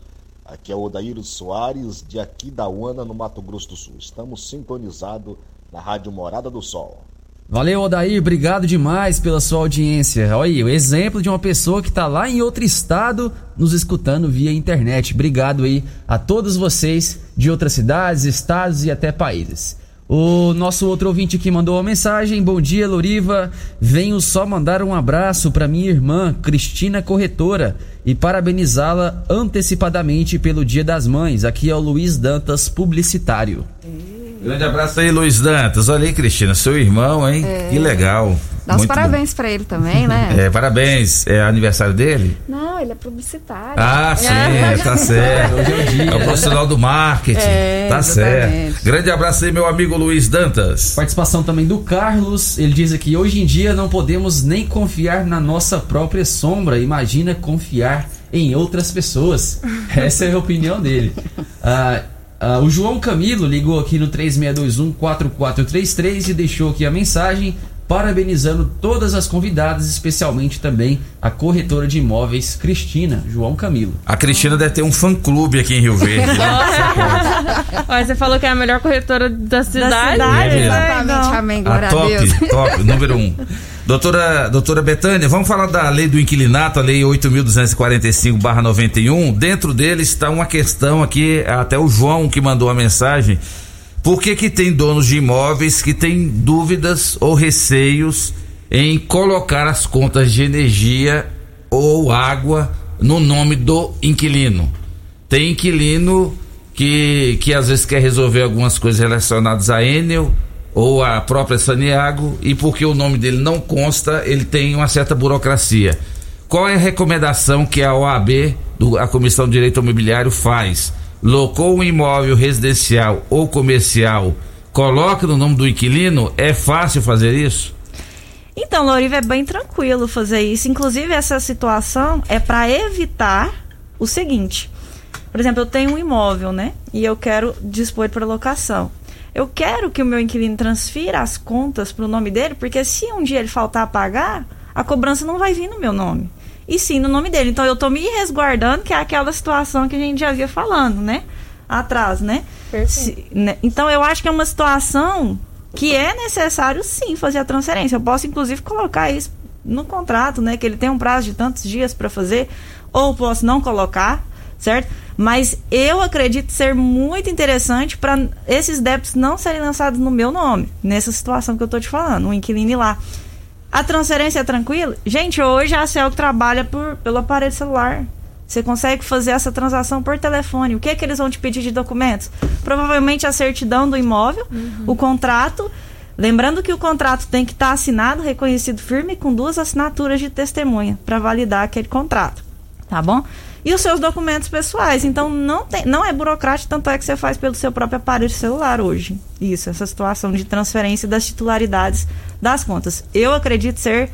Speaker 9: Aqui é o Odair Soares, de aqui da UANA, no Mato Grosso do Sul. Estamos sintonizados na Rádio Morada do Sol.
Speaker 3: Valeu, Odair, obrigado demais pela sua audiência. Olha aí, o exemplo de uma pessoa que está lá em outro estado nos escutando via internet. Obrigado aí a todos vocês de outras cidades, estados e até países. O nosso outro ouvinte aqui mandou uma mensagem. Bom dia, Loriva. Venho só mandar um abraço para minha irmã, Cristina Corretora, e parabenizá-la antecipadamente pelo Dia das Mães. Aqui é o Luiz Dantas, publicitário.
Speaker 2: Grande abraço aí, Luiz Dantas. Olha aí, Cristina, seu irmão, hein?
Speaker 8: É.
Speaker 2: Que legal.
Speaker 8: Dá os
Speaker 2: Muito
Speaker 8: parabéns pra ele também, né?
Speaker 2: É, parabéns. É aniversário dele?
Speaker 8: Não, ele é publicitário.
Speaker 2: Ah, sim, tá certo.
Speaker 3: Hoje é o dia.
Speaker 2: É o profissional do marketing.
Speaker 8: É,
Speaker 2: tá
Speaker 8: exatamente.
Speaker 2: certo. Grande abraço aí, meu amigo Luiz Dantas.
Speaker 3: Participação também do Carlos. Ele diz aqui: hoje em dia não podemos nem confiar na nossa própria sombra. Imagina confiar em outras pessoas. Essa é a opinião dele. Ah, ah, o João Camilo ligou aqui no 3621-4433 e deixou aqui a mensagem parabenizando todas as convidadas, especialmente também a corretora de imóveis Cristina, João Camilo.
Speaker 2: A Cristina deve ter um fã-clube aqui em Rio Verde. né?
Speaker 7: Olha, você falou que é a melhor corretora da cidade.
Speaker 6: cidade,
Speaker 2: É,
Speaker 8: Exatamente, amém, glória
Speaker 2: A
Speaker 8: a,
Speaker 2: top,
Speaker 8: Deus.
Speaker 2: top, número um. Doutora, doutora Betânia, vamos falar da lei do inquilinato, a lei 8.245-91. Dentro dele está uma questão aqui, até o João que mandou a mensagem. Por que, que tem donos de imóveis que têm dúvidas ou receios em colocar as contas de energia ou água no nome do inquilino? Tem inquilino que, que às vezes quer resolver algumas coisas relacionadas a Enel ou a própria Saniago e porque o nome dele não consta, ele tem uma certa burocracia. Qual é a recomendação que a OAB, do- a Comissão de Direito Imobiliário, faz? Locou um imóvel residencial ou comercial, coloca no nome do inquilino? É fácil fazer isso?
Speaker 6: Então, Loriva, é bem tranquilo fazer isso. Inclusive, essa situação é para evitar o seguinte. Por exemplo, eu tenho um imóvel, né? E eu quero dispor para locação. Eu quero que o meu inquilino transfira as contas para o nome dele, porque se um dia ele faltar a pagar, a cobrança não vai vir no meu nome. E sim no nome dele. Então eu tô me resguardando, que é aquela situação que a gente já vinha falando, né? Atrás, né? Se- né? Então eu acho que é uma situação que é necessário sim fazer a transferência. Eu posso inclusive colocar isso no contrato, né? Que ele tem um prazo de tantos dias para fazer, ou posso não colocar, certo? Mas eu acredito ser muito interessante para esses débitos não serem lançados no meu nome, nessa situação que eu tô te falando, um inquilino lá. A transferência é tranquila? Gente, hoje a CELC trabalha por, pelo aparelho celular. Você consegue fazer essa transação por telefone. O que é que eles vão te pedir de documentos? Provavelmente a certidão do imóvel, o contrato. Lembrando que o contrato tem que estar assinado, reconhecido firme com duas assinaturas de testemunha para validar aquele contrato. Tá bom? E os seus documentos pessoais. Então não, tem, não é burocrático, tanto é que você faz pelo seu próprio aparelho celular hoje. Isso, essa situação de transferência das titularidades das contas. Eu acredito ser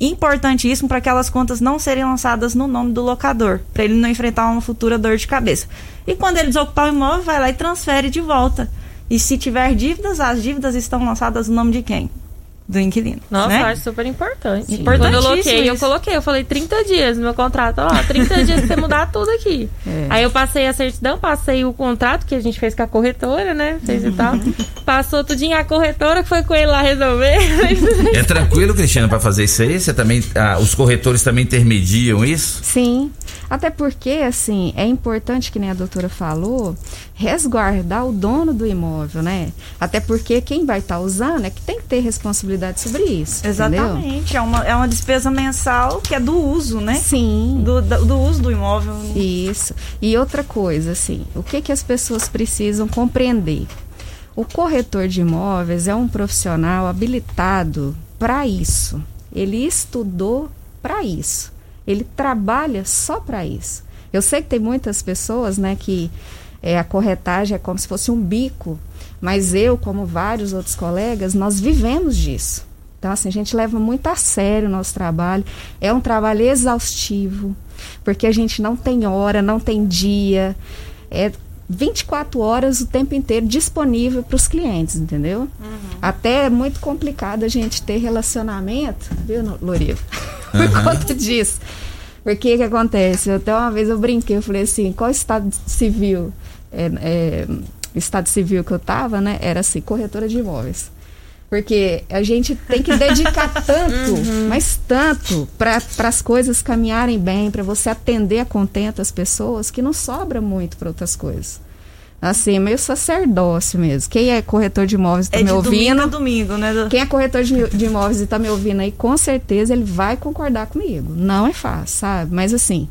Speaker 6: importantíssimo para aquelas contas não serem lançadas no nome do locador, para ele não enfrentar uma futura dor de cabeça. E quando ele desocupar o imóvel, vai lá e transfere de volta. E se tiver dívidas, as dívidas estão lançadas no nome de quem? Do inquilino.
Speaker 7: Nossa,
Speaker 6: né?
Speaker 7: eu acho super importante. Quando eu loquei, eu coloquei, eu falei 30 dias no meu contrato, ó lá, 30 dias pra você mudar tudo aqui.
Speaker 8: É.
Speaker 7: Aí eu passei a certidão, passei o contrato que a gente fez com a corretora, né? Fez e tal. Passou tudinho a corretora que foi com ele lá resolver.
Speaker 2: É tranquilo, Cristina, para fazer isso aí? Você também, ah, os corretores também intermediam isso?
Speaker 8: Sim, até porque, assim, é importante, que nem a doutora falou, resguardar o dono do imóvel, né? Até porque quem vai estar usando é que tem que ter responsabilidade sobre isso. entendeu?
Speaker 6: Exatamente. É uma, é uma despesa mensal que é do uso, né?
Speaker 8: Sim.
Speaker 6: Do, do, do uso do imóvel.
Speaker 8: Isso. E outra coisa, assim, o que, que as pessoas precisam compreender? O corretor de imóveis é um profissional habilitado para isso. Ele estudou para isso. Ele trabalha só para isso. Eu sei que tem muitas pessoas, né, que é, a corretagem é como se fosse um bico, mas eu, como vários outros colegas, nós vivemos disso. Então, assim, a gente leva muito a sério o nosso trabalho. É um trabalho exaustivo, porque a gente não tem hora, não tem dia. É 24 horas o tempo inteiro disponível para os clientes, entendeu? Até é muito complicado a gente ter relacionamento, viu, Loriva? Por conta disso. Porque o que acontece? Até uma vez eu brinquei, eu falei assim, qual estado civil? É, é, estado civil que eu tava, né? Era assim, corretora de imóveis. Porque a gente tem que dedicar tanto, mas tanto, para as coisas caminharem bem, para você atender a contento as pessoas, que não sobra muito para outras coisas. Assim, meio sacerdócio mesmo. Quem é corretor de imóveis está
Speaker 6: É
Speaker 8: me
Speaker 6: domingo
Speaker 8: ouvindo?
Speaker 6: a domingo, né?
Speaker 8: Quem é corretor de, de imóveis e está me ouvindo aí, com certeza ele vai concordar comigo. Não é fácil, sabe? Mas assim,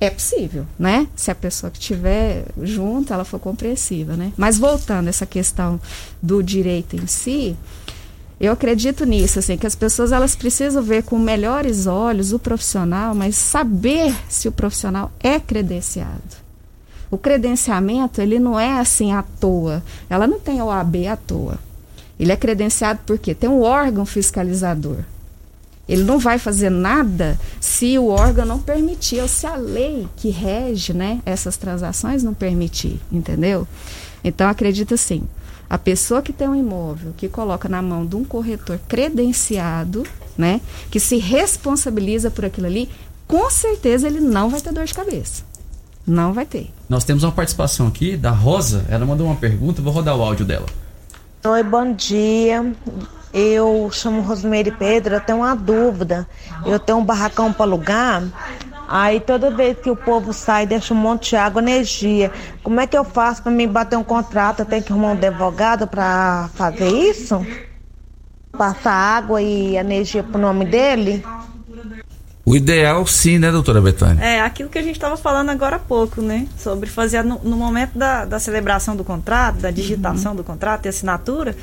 Speaker 8: é possível, né? Se a pessoa que estiver junto, ela for compreensiva, né? Mas voltando a essa questão do direito em si, eu acredito nisso, assim, que as pessoas elas precisam ver com melhores olhos o profissional, mas saber se o profissional é credenciado. O credenciamento, ele não é assim à toa. Ela não tem OAB à toa. Ele é credenciado porque tem um órgão fiscalizador. Ele não vai fazer nada se o órgão não permitir, ou se a lei que rege né, essas transações não permitir, entendeu? Então, acredito assim, a pessoa que tem um imóvel, que coloca na mão de um corretor credenciado, né, que se responsabiliza por aquilo ali, com certeza ele não vai ter dor de cabeça. Não vai ter.
Speaker 3: Nós temos uma participação aqui da Rosa. Ela mandou uma pergunta, vou rodar o áudio dela.
Speaker 10: Oi, bom dia. Eu chamo Rosemary Pedro, eu tenho uma dúvida. Eu tenho um barracão para alugar. Aí toda vez que o povo sai, deixa um monte de água, energia. Como é que eu faço para me bater um contrato? Eu tenho que arrumar um advogado para fazer isso? Passar água e energia pro nome dele?
Speaker 2: O ideal, sim, né, doutora Betânia?
Speaker 6: É, aquilo que a gente estava falando agora há pouco, né? Sobre fazer no, no momento da, da celebração do contrato, da digitação do contrato e assinatura,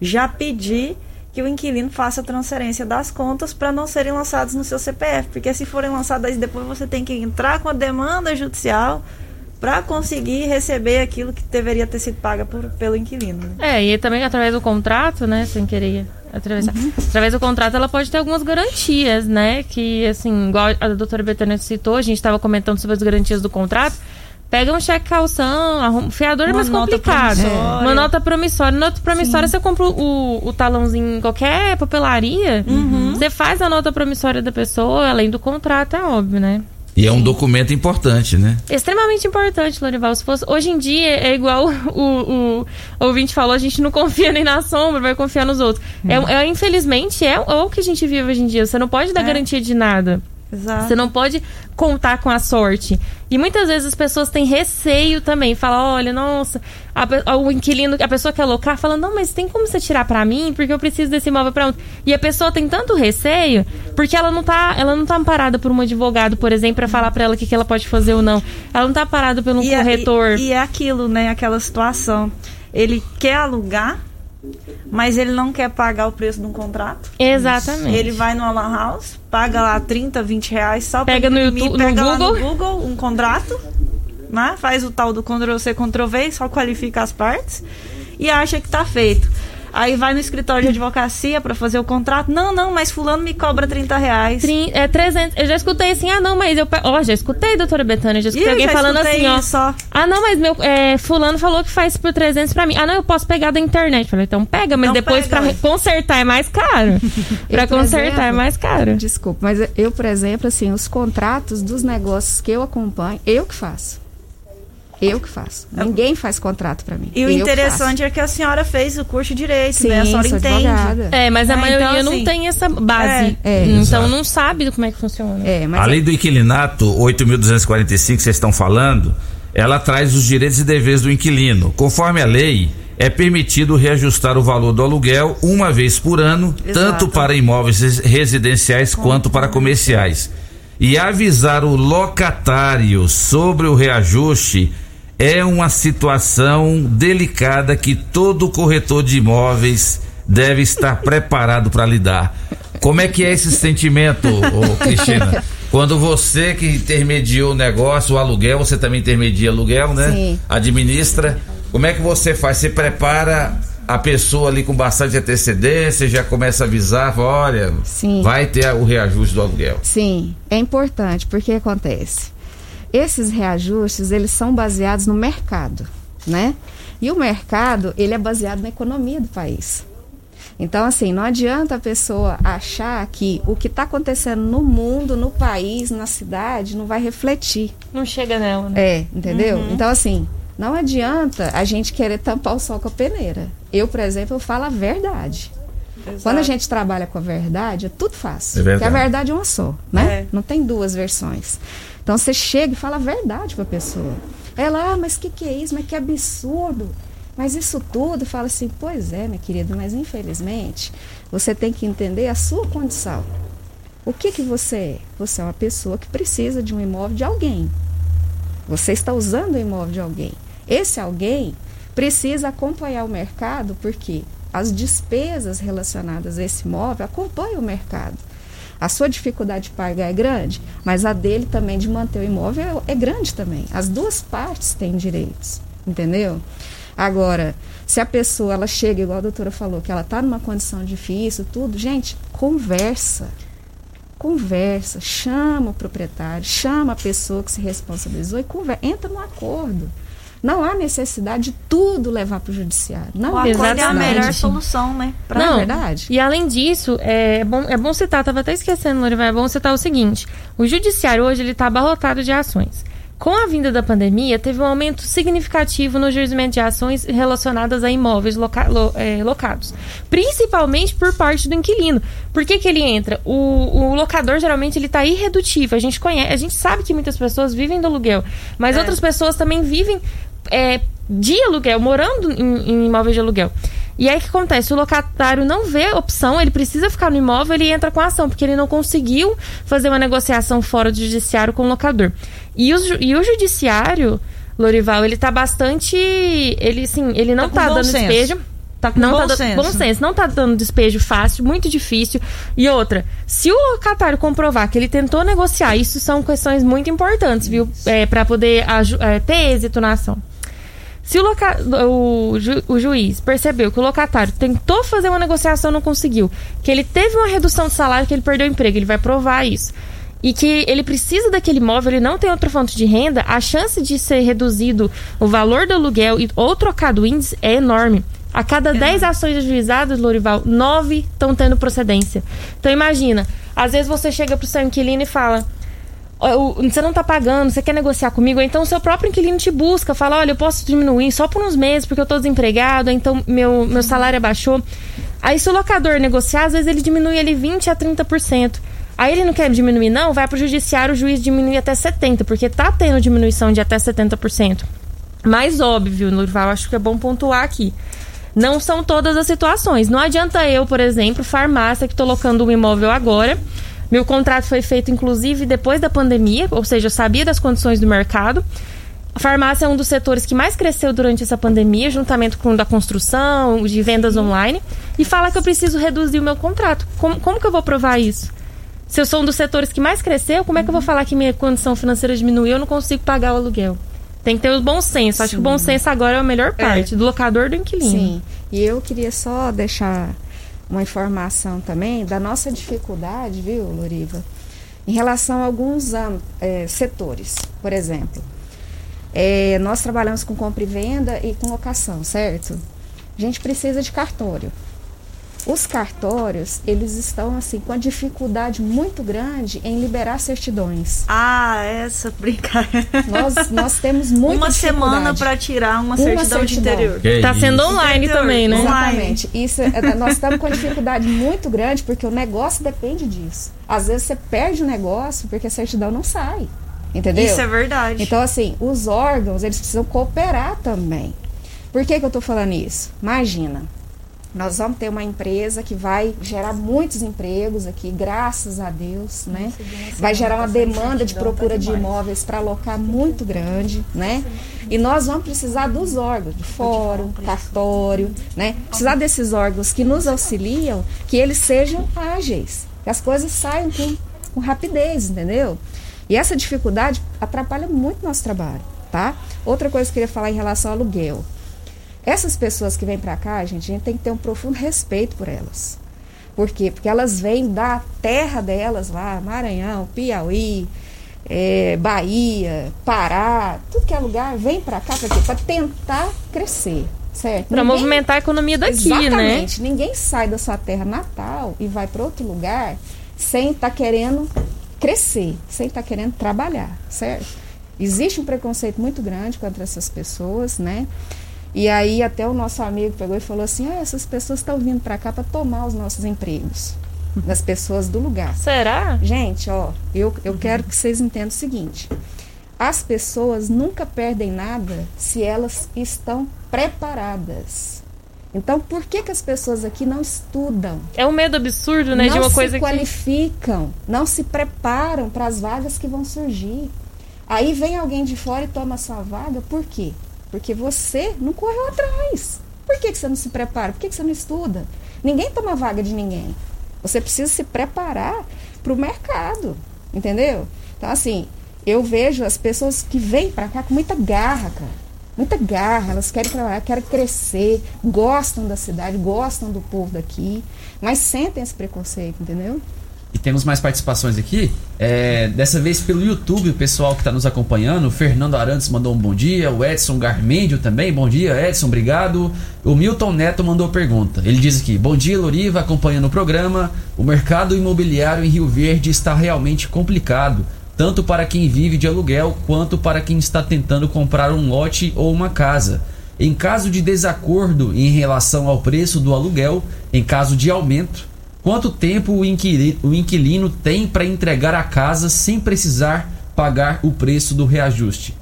Speaker 6: já pedir que o inquilino faça a transferência das contas para não serem lançados no seu CPF. Porque se forem lançadas, depois você tem que entrar com a demanda judicial para conseguir receber aquilo que deveria ter sido paga por, pelo inquilino. né?
Speaker 7: É, e também através do contrato, né, sem querer atravessar. Através do contrato ela pode ter algumas garantias, né, que assim, igual a doutora Betânia citou, a gente estava comentando sobre as garantias do contrato. Pega um cheque calção, arruma, fiador é mais complicado.
Speaker 6: promissória.
Speaker 7: Uma nota promissória. Nota promissória, você compra o, o talãozinho em qualquer papelaria, você faz a nota promissória da pessoa, além do contrato, é óbvio, né?
Speaker 2: E é um documento importante, né?
Speaker 7: Extremamente importante, Lorival. Se fosse, hoje em dia é igual o, o, ouvinte falou, a gente não confia nem na sombra, vai confiar nos outros. É, é, infelizmente, é, é o que a gente vive hoje em dia. Você não pode dar
Speaker 6: É.
Speaker 7: garantia de nada.
Speaker 6: Exato.
Speaker 7: Você não pode contar com a sorte. E muitas vezes as pessoas têm receio também. Fala, olha, nossa, a o inquilino, a pessoa quer alocar, fala, não, mas tem como você tirar pra mim? Porque eu preciso desse imóvel pra ontem. E a pessoa tem tanto receio, porque ela não tá, ela não tá amparada por um advogado, por exemplo, pra falar pra ela o que, que ela pode fazer ou não. Ela não tá parada por um
Speaker 6: é-
Speaker 7: corretor.
Speaker 6: E, e é aquilo, né? Aquela situação. Ele quer alugar, mas ele não quer pagar o preço de um contrato.
Speaker 7: Exatamente.
Speaker 6: Ele vai no Alan House, paga lá 30, 20 reais só
Speaker 7: Pega no YouTube- no
Speaker 6: pega no
Speaker 7: Google.
Speaker 6: Google um contrato, né? Faz o tal do Ctrl-C, Ctrl-V, só qualifica as partes e acha que tá feito. Aí vai no escritório de advocacia pra fazer o contrato. Não, não, mas fulano me cobra 30 reais.
Speaker 7: Trin- é 300. Eu já escutei assim, ah, não, mas eu. Ó, já escutei, doutora Betânia, já escutei
Speaker 6: Ih,
Speaker 7: alguém
Speaker 6: já
Speaker 7: falando
Speaker 6: escutei
Speaker 7: assim, ó.
Speaker 6: isso, ó.
Speaker 7: Ah, não, mas meu. é, fulano falou que faz por 300 pra mim. Ah, não, eu posso pegar da internet. Falei, então pega, mas
Speaker 6: Então
Speaker 7: depois
Speaker 6: ué.
Speaker 7: consertar é mais caro.
Speaker 8: por
Speaker 7: consertar é
Speaker 8: exemplo,
Speaker 7: mais caro.
Speaker 8: Desculpa, mas eu, por exemplo, assim, os contratos dos negócios que eu acompanho, eu que faço. Eu que faço. Ninguém faz contrato pra mim.
Speaker 6: E o
Speaker 8: Eu que
Speaker 6: interessante é que a senhora fez o curso de direito,
Speaker 8: Sim,
Speaker 6: né? A senhora
Speaker 8: sou
Speaker 6: entende.
Speaker 8: advogada.
Speaker 7: É, mas a
Speaker 6: Né?
Speaker 7: maioria
Speaker 6: Então,
Speaker 7: não
Speaker 6: assim,
Speaker 7: tem essa base.
Speaker 8: É, é.
Speaker 7: então
Speaker 2: Exato.
Speaker 7: não sabe como é que funciona.
Speaker 8: É, mas
Speaker 2: Além do inquilinato 8.245 que vocês estão falando, ela traz os direitos e deveres do inquilino. Conforme a lei, é permitido reajustar o valor do aluguel uma vez por ano,
Speaker 6: Exato.
Speaker 2: tanto para imóveis res- residenciais quanto para comerciais. E avisar o locatário sobre o reajuste é uma situação delicada que todo corretor de imóveis deve estar preparado para lidar. Como é que é esse sentimento, ô, Cristina? Quando você que intermediou o negócio, o aluguel, você também intermedia aluguel, né?
Speaker 8: Sim.
Speaker 2: Administra. Como é que você faz? Você prepara a pessoa ali com bastante antecedência, já começa a avisar, fala, olha,
Speaker 8: Sim.
Speaker 2: vai ter o reajuste do aluguel.
Speaker 8: Sim, é importante, porque acontece. Esses reajustes, eles são baseados no mercado, né? E o mercado, ele é baseado na economia do país. Então, assim, não adianta a pessoa achar que o que está acontecendo no mundo, no país, na cidade, não vai refletir.
Speaker 7: Não chega nela, né?
Speaker 8: É, entendeu? Então, assim, não adianta a gente querer tampar o sol com a peneira. Eu, por exemplo, eu falo a verdade.
Speaker 6: Exato.
Speaker 8: Quando a gente trabalha com a verdade, é tudo fácil.
Speaker 2: É verdade.
Speaker 8: Porque a verdade é uma só, né?
Speaker 6: É.
Speaker 8: Não tem duas versões. Então você chega e fala a verdade pra pessoa. Ela, ah, mas que que é isso? Mas que absurdo. Mas isso tudo, fala assim, pois é, minha querida, mas infelizmente você tem que entender a sua condição. O que que você é? Você é uma pessoa que precisa de um imóvel de alguém. Você está usando o imóvel de alguém. Esse alguém precisa acompanhar o mercado porque as despesas relacionadas a esse imóvel acompanham o mercado. A sua dificuldade de pagar é grande, mas a dele também de manter o imóvel é grande também. As duas partes têm direitos, entendeu? Agora, se a pessoa ela chega, igual a doutora falou, que ela está numa condição difícil, tudo, gente, conversa. Conversa, chama o proprietário, chama a pessoa que se responsabilizou e conversa, entra num acordo. Não há necessidade de tudo levar para o judiciário. Não
Speaker 6: o
Speaker 8: há
Speaker 6: acordo é a melhor solução, né? Pra
Speaker 8: Não, é verdade.
Speaker 7: E além disso, é bom, é bom citar, tava até esquecendo, Lorival, é bom citar o seguinte: o judiciário hoje ele está abarrotado de ações. Com a vinda da pandemia, teve um aumento significativo no juizamento de ações relacionadas a imóveis loca- lo- é, locados, principalmente por parte do inquilino. Por que, que ele entra? O, o locador geralmente ele está irredutível. A gente conhece, a gente sabe que muitas pessoas vivem do aluguel, mas outras pessoas também vivem é, de aluguel, morando em, em imóveis de aluguel. E aí o que acontece? O locatário não vê opção, ele precisa ficar no imóvel, ele entra com a ação, porque ele não conseguiu fazer uma negociação fora do judiciário com o locador. E o, e o judiciário, Lorival, ele tá bastante. Ele, sim, ele não tá,
Speaker 6: bom
Speaker 7: dando
Speaker 6: senso.
Speaker 7: despejo.
Speaker 6: Tá com
Speaker 7: não
Speaker 6: bom
Speaker 7: tá
Speaker 6: senso.
Speaker 7: bom senso, não tá dando despejo fácil, muito difícil. E outra, se o locatário comprovar que ele tentou negociar, isso são questões muito importantes, viu? É, para poder é, ter êxito na ação. Se o, loca- o, ju- o juiz percebeu que o locatário tentou fazer uma negociação e não conseguiu, que ele teve uma redução de salário, que ele perdeu o emprego, ele vai provar isso. E que ele precisa daquele imóvel, ele não tem outra fonte de renda, a chance de ser reduzido o valor do aluguel e, ou trocado o índice é enorme. A cada 10 ações ajuizadas, Lorival, 9 estão tendo procedência. Então imagina, às vezes você chega pro seu inquilino e fala: "Ó, o- você não tá pagando, você quer negociar comigo, então o seu próprio inquilino te busca, fala, olha, eu posso diminuir só por uns meses, porque eu tô desempregado, então meu, meu salário abaixou. Aí se o locador negociar, às vezes ele diminui ele 20 a 30%. Aí ele não quer diminuir, não, vai pro judiciário, o juiz diminui até 70%, porque tá tendo diminuição de até 70%. Mais óbvio, Nurval, acho que é bom pontuar aqui. Não são todas as situações. Não adianta eu, por exemplo, farmácia, que estou locando um imóvel agora. Meu contrato foi feito, inclusive, depois da pandemia, ou seja, eu sabia das condições do mercado. A farmácia é um dos setores que mais cresceu durante essa pandemia, juntamente com o da construção, de vendas online, e fala que eu preciso reduzir o meu contrato. Como, como que eu vou provar isso? Se eu sou um dos setores que mais cresceu, como é que eu vou falar que minha condição financeira diminuiu e eu não consigo pagar o aluguel? Tem que ter o bom senso. Acho que o bom senso agora é a melhor parte, do locador do inquilino.
Speaker 8: Sim. E eu queria só deixar uma informação também da nossa dificuldade, viu, Loriva, em relação a alguns am- eh, setores. Por exemplo, eh, nós trabalhamos com compra e venda e com locação, certo? A gente precisa de cartório. Os cartórios, eles estão assim com a dificuldade muito grande em liberar certidões.
Speaker 6: Ah, essa brincadeira.
Speaker 8: Nós, nós temos muita
Speaker 6: Uma semana para tirar uma
Speaker 8: Uma
Speaker 6: certidão de interior.
Speaker 2: Que
Speaker 7: Tá
Speaker 2: isso.
Speaker 7: sendo online
Speaker 6: Interior,
Speaker 7: também, né?
Speaker 6: online.
Speaker 8: Exatamente. Isso, é- nós estamos com uma dificuldade muito grande porque o negócio depende disso. Às vezes você perde o negócio porque a certidão não sai. Entendeu?
Speaker 6: Isso é verdade.
Speaker 8: Então, assim, os órgãos, eles precisam cooperar também. Por que, que eu estou falando isso? Imagina, nós vamos ter uma empresa que vai gerar muitos empregos aqui, graças a Deus, né? Vai gerar uma demanda de procura de imóveis para alocar muito grande, né? E nós vamos precisar dos órgãos, de fórum, cartório, né? Precisar desses órgãos que nos auxiliam, que eles sejam ágeis, que as coisas saiam com, com rapidez, entendeu? E essa dificuldade atrapalha muito nosso trabalho, tá? Outra coisa que eu queria falar em relação ao aluguel. Essas pessoas que vêm para cá, gente, a gente tem que ter um profundo respeito por elas. Por quê? Porque elas vêm da terra delas lá, Maranhão, Piauí, eh, Bahia, Pará, tudo que é lugar, vem para cá para quê? Para tentar crescer, certo? Ninguém-
Speaker 7: movimentar a economia daqui, né?
Speaker 8: Exatamente. Ninguém sai da sua terra natal e vai para outro lugar sem estar querendo crescer, sem estar querendo trabalhar, certo? Existe um preconceito muito grande contra essas pessoas, né? E aí até o nosso amigo pegou e falou assim: ah, essas pessoas estão vindo para cá para tomar os nossos empregos. Das pessoas do lugar.
Speaker 7: Será?
Speaker 8: Gente, ó, eu, eu quero que vocês entendam o seguinte. As pessoas nunca perdem nada se elas estão preparadas. Então, por que, que as pessoas aqui não estudam?
Speaker 7: É um medo absurdo, né?
Speaker 8: não
Speaker 7: de uma
Speaker 8: se
Speaker 7: coisa que.
Speaker 8: qualificam, não se preparam para as vagas que vão surgir. Aí vem alguém de fora e toma a sua vaga, por quê? Porque você não correu atrás. Por que, que você não se prepara? Por que, que você não estuda? Ninguém toma vaga de ninguém. Você precisa se preparar para o mercado, entendeu? Então, assim, eu vejo as pessoas que vêm para cá com muita garra, cara. Muita garra, elas querem trabalhar, querem crescer, gostam da cidade, gostam do povo daqui, mas sentem esse preconceito, entendeu?
Speaker 3: E temos mais participações aqui. É, dessa vez pelo YouTube, o pessoal que está nos acompanhando. O Fernando Arantes mandou um bom dia. O Edson Garmendio também. Bom dia, Edson. Obrigado. O Milton Neto mandou pergunta. Ele diz aqui: Bom dia, Loriva, acompanhando o programa. O mercado imobiliário em Rio Verde está realmente complicado. Tanto para quem vive de aluguel quanto para quem está tentando comprar um lote ou uma casa. Em caso de desacordo em relação ao preço do aluguel, em caso de aumento, Quanto tempo o inquilino, o inquilino tem para entregar a casa sem precisar pagar o preço do reajuste?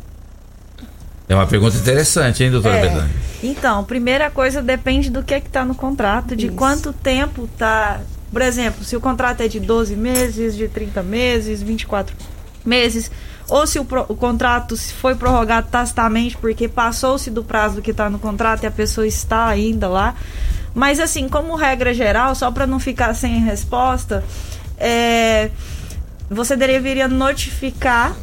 Speaker 2: É uma pergunta interessante, hein, doutora
Speaker 6: É. Então, primeira coisa depende do que é que tá no contrato, de
Speaker 8: Isso.
Speaker 6: quanto tempo tá. Por exemplo, se o contrato é de 12 meses, de 30 meses, 24 meses, ou se o, pro- o contrato se foi prorrogado tacitamente porque passou-se do prazo que está no contrato e a pessoa está ainda lá. Mas assim, como regra geral, só para não ficar sem resposta, é, você deveria notificar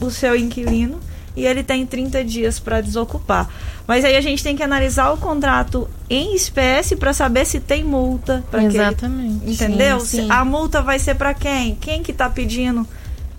Speaker 6: o seu inquilino e ele tem 30 dias para desocupar. Mas aí a gente tem que analisar o contrato em espécie para saber se tem multa. que ele-
Speaker 7: Exatamente.
Speaker 6: entendeu?
Speaker 8: Sim, sim.
Speaker 6: A multa vai ser para quem? Quem que tá pedindo?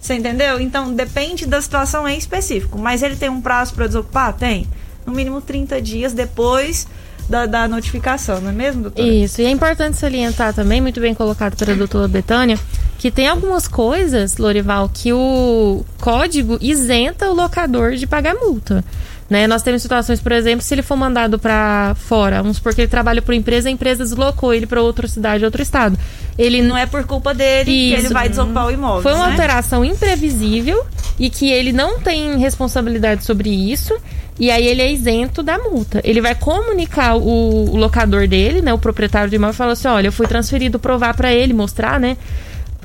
Speaker 6: Você entendeu? Então depende da situação em específico. Mas ele tem um prazo para desocupar? Tem. No mínimo 30 dias depois da, da notificação, não é mesmo, doutora?
Speaker 7: Isso, e é importante salientar também, muito bem colocado pela doutora Betânia, que tem algumas coisas, Lorival, que o código isenta o locador de pagar multa. Né? Nós temos situações, por exemplo, se ele for mandado para fora, vamos supor que ele trabalha por empresa, a empresa deslocou ele para outra cidade, outro estado. Ele
Speaker 6: Não é por culpa dele que
Speaker 7: Isso.
Speaker 6: ele vai desocupar o imóvel.
Speaker 7: Foi uma
Speaker 6: né?
Speaker 7: alteração imprevisível e que ele não tem responsabilidade sobre isso. E aí ele é isento da multa. Ele vai comunicar o, o locador dele, né, o proprietário do imóvel, e falar assim: olha, eu fui transferido, provar para ele, mostrar, né?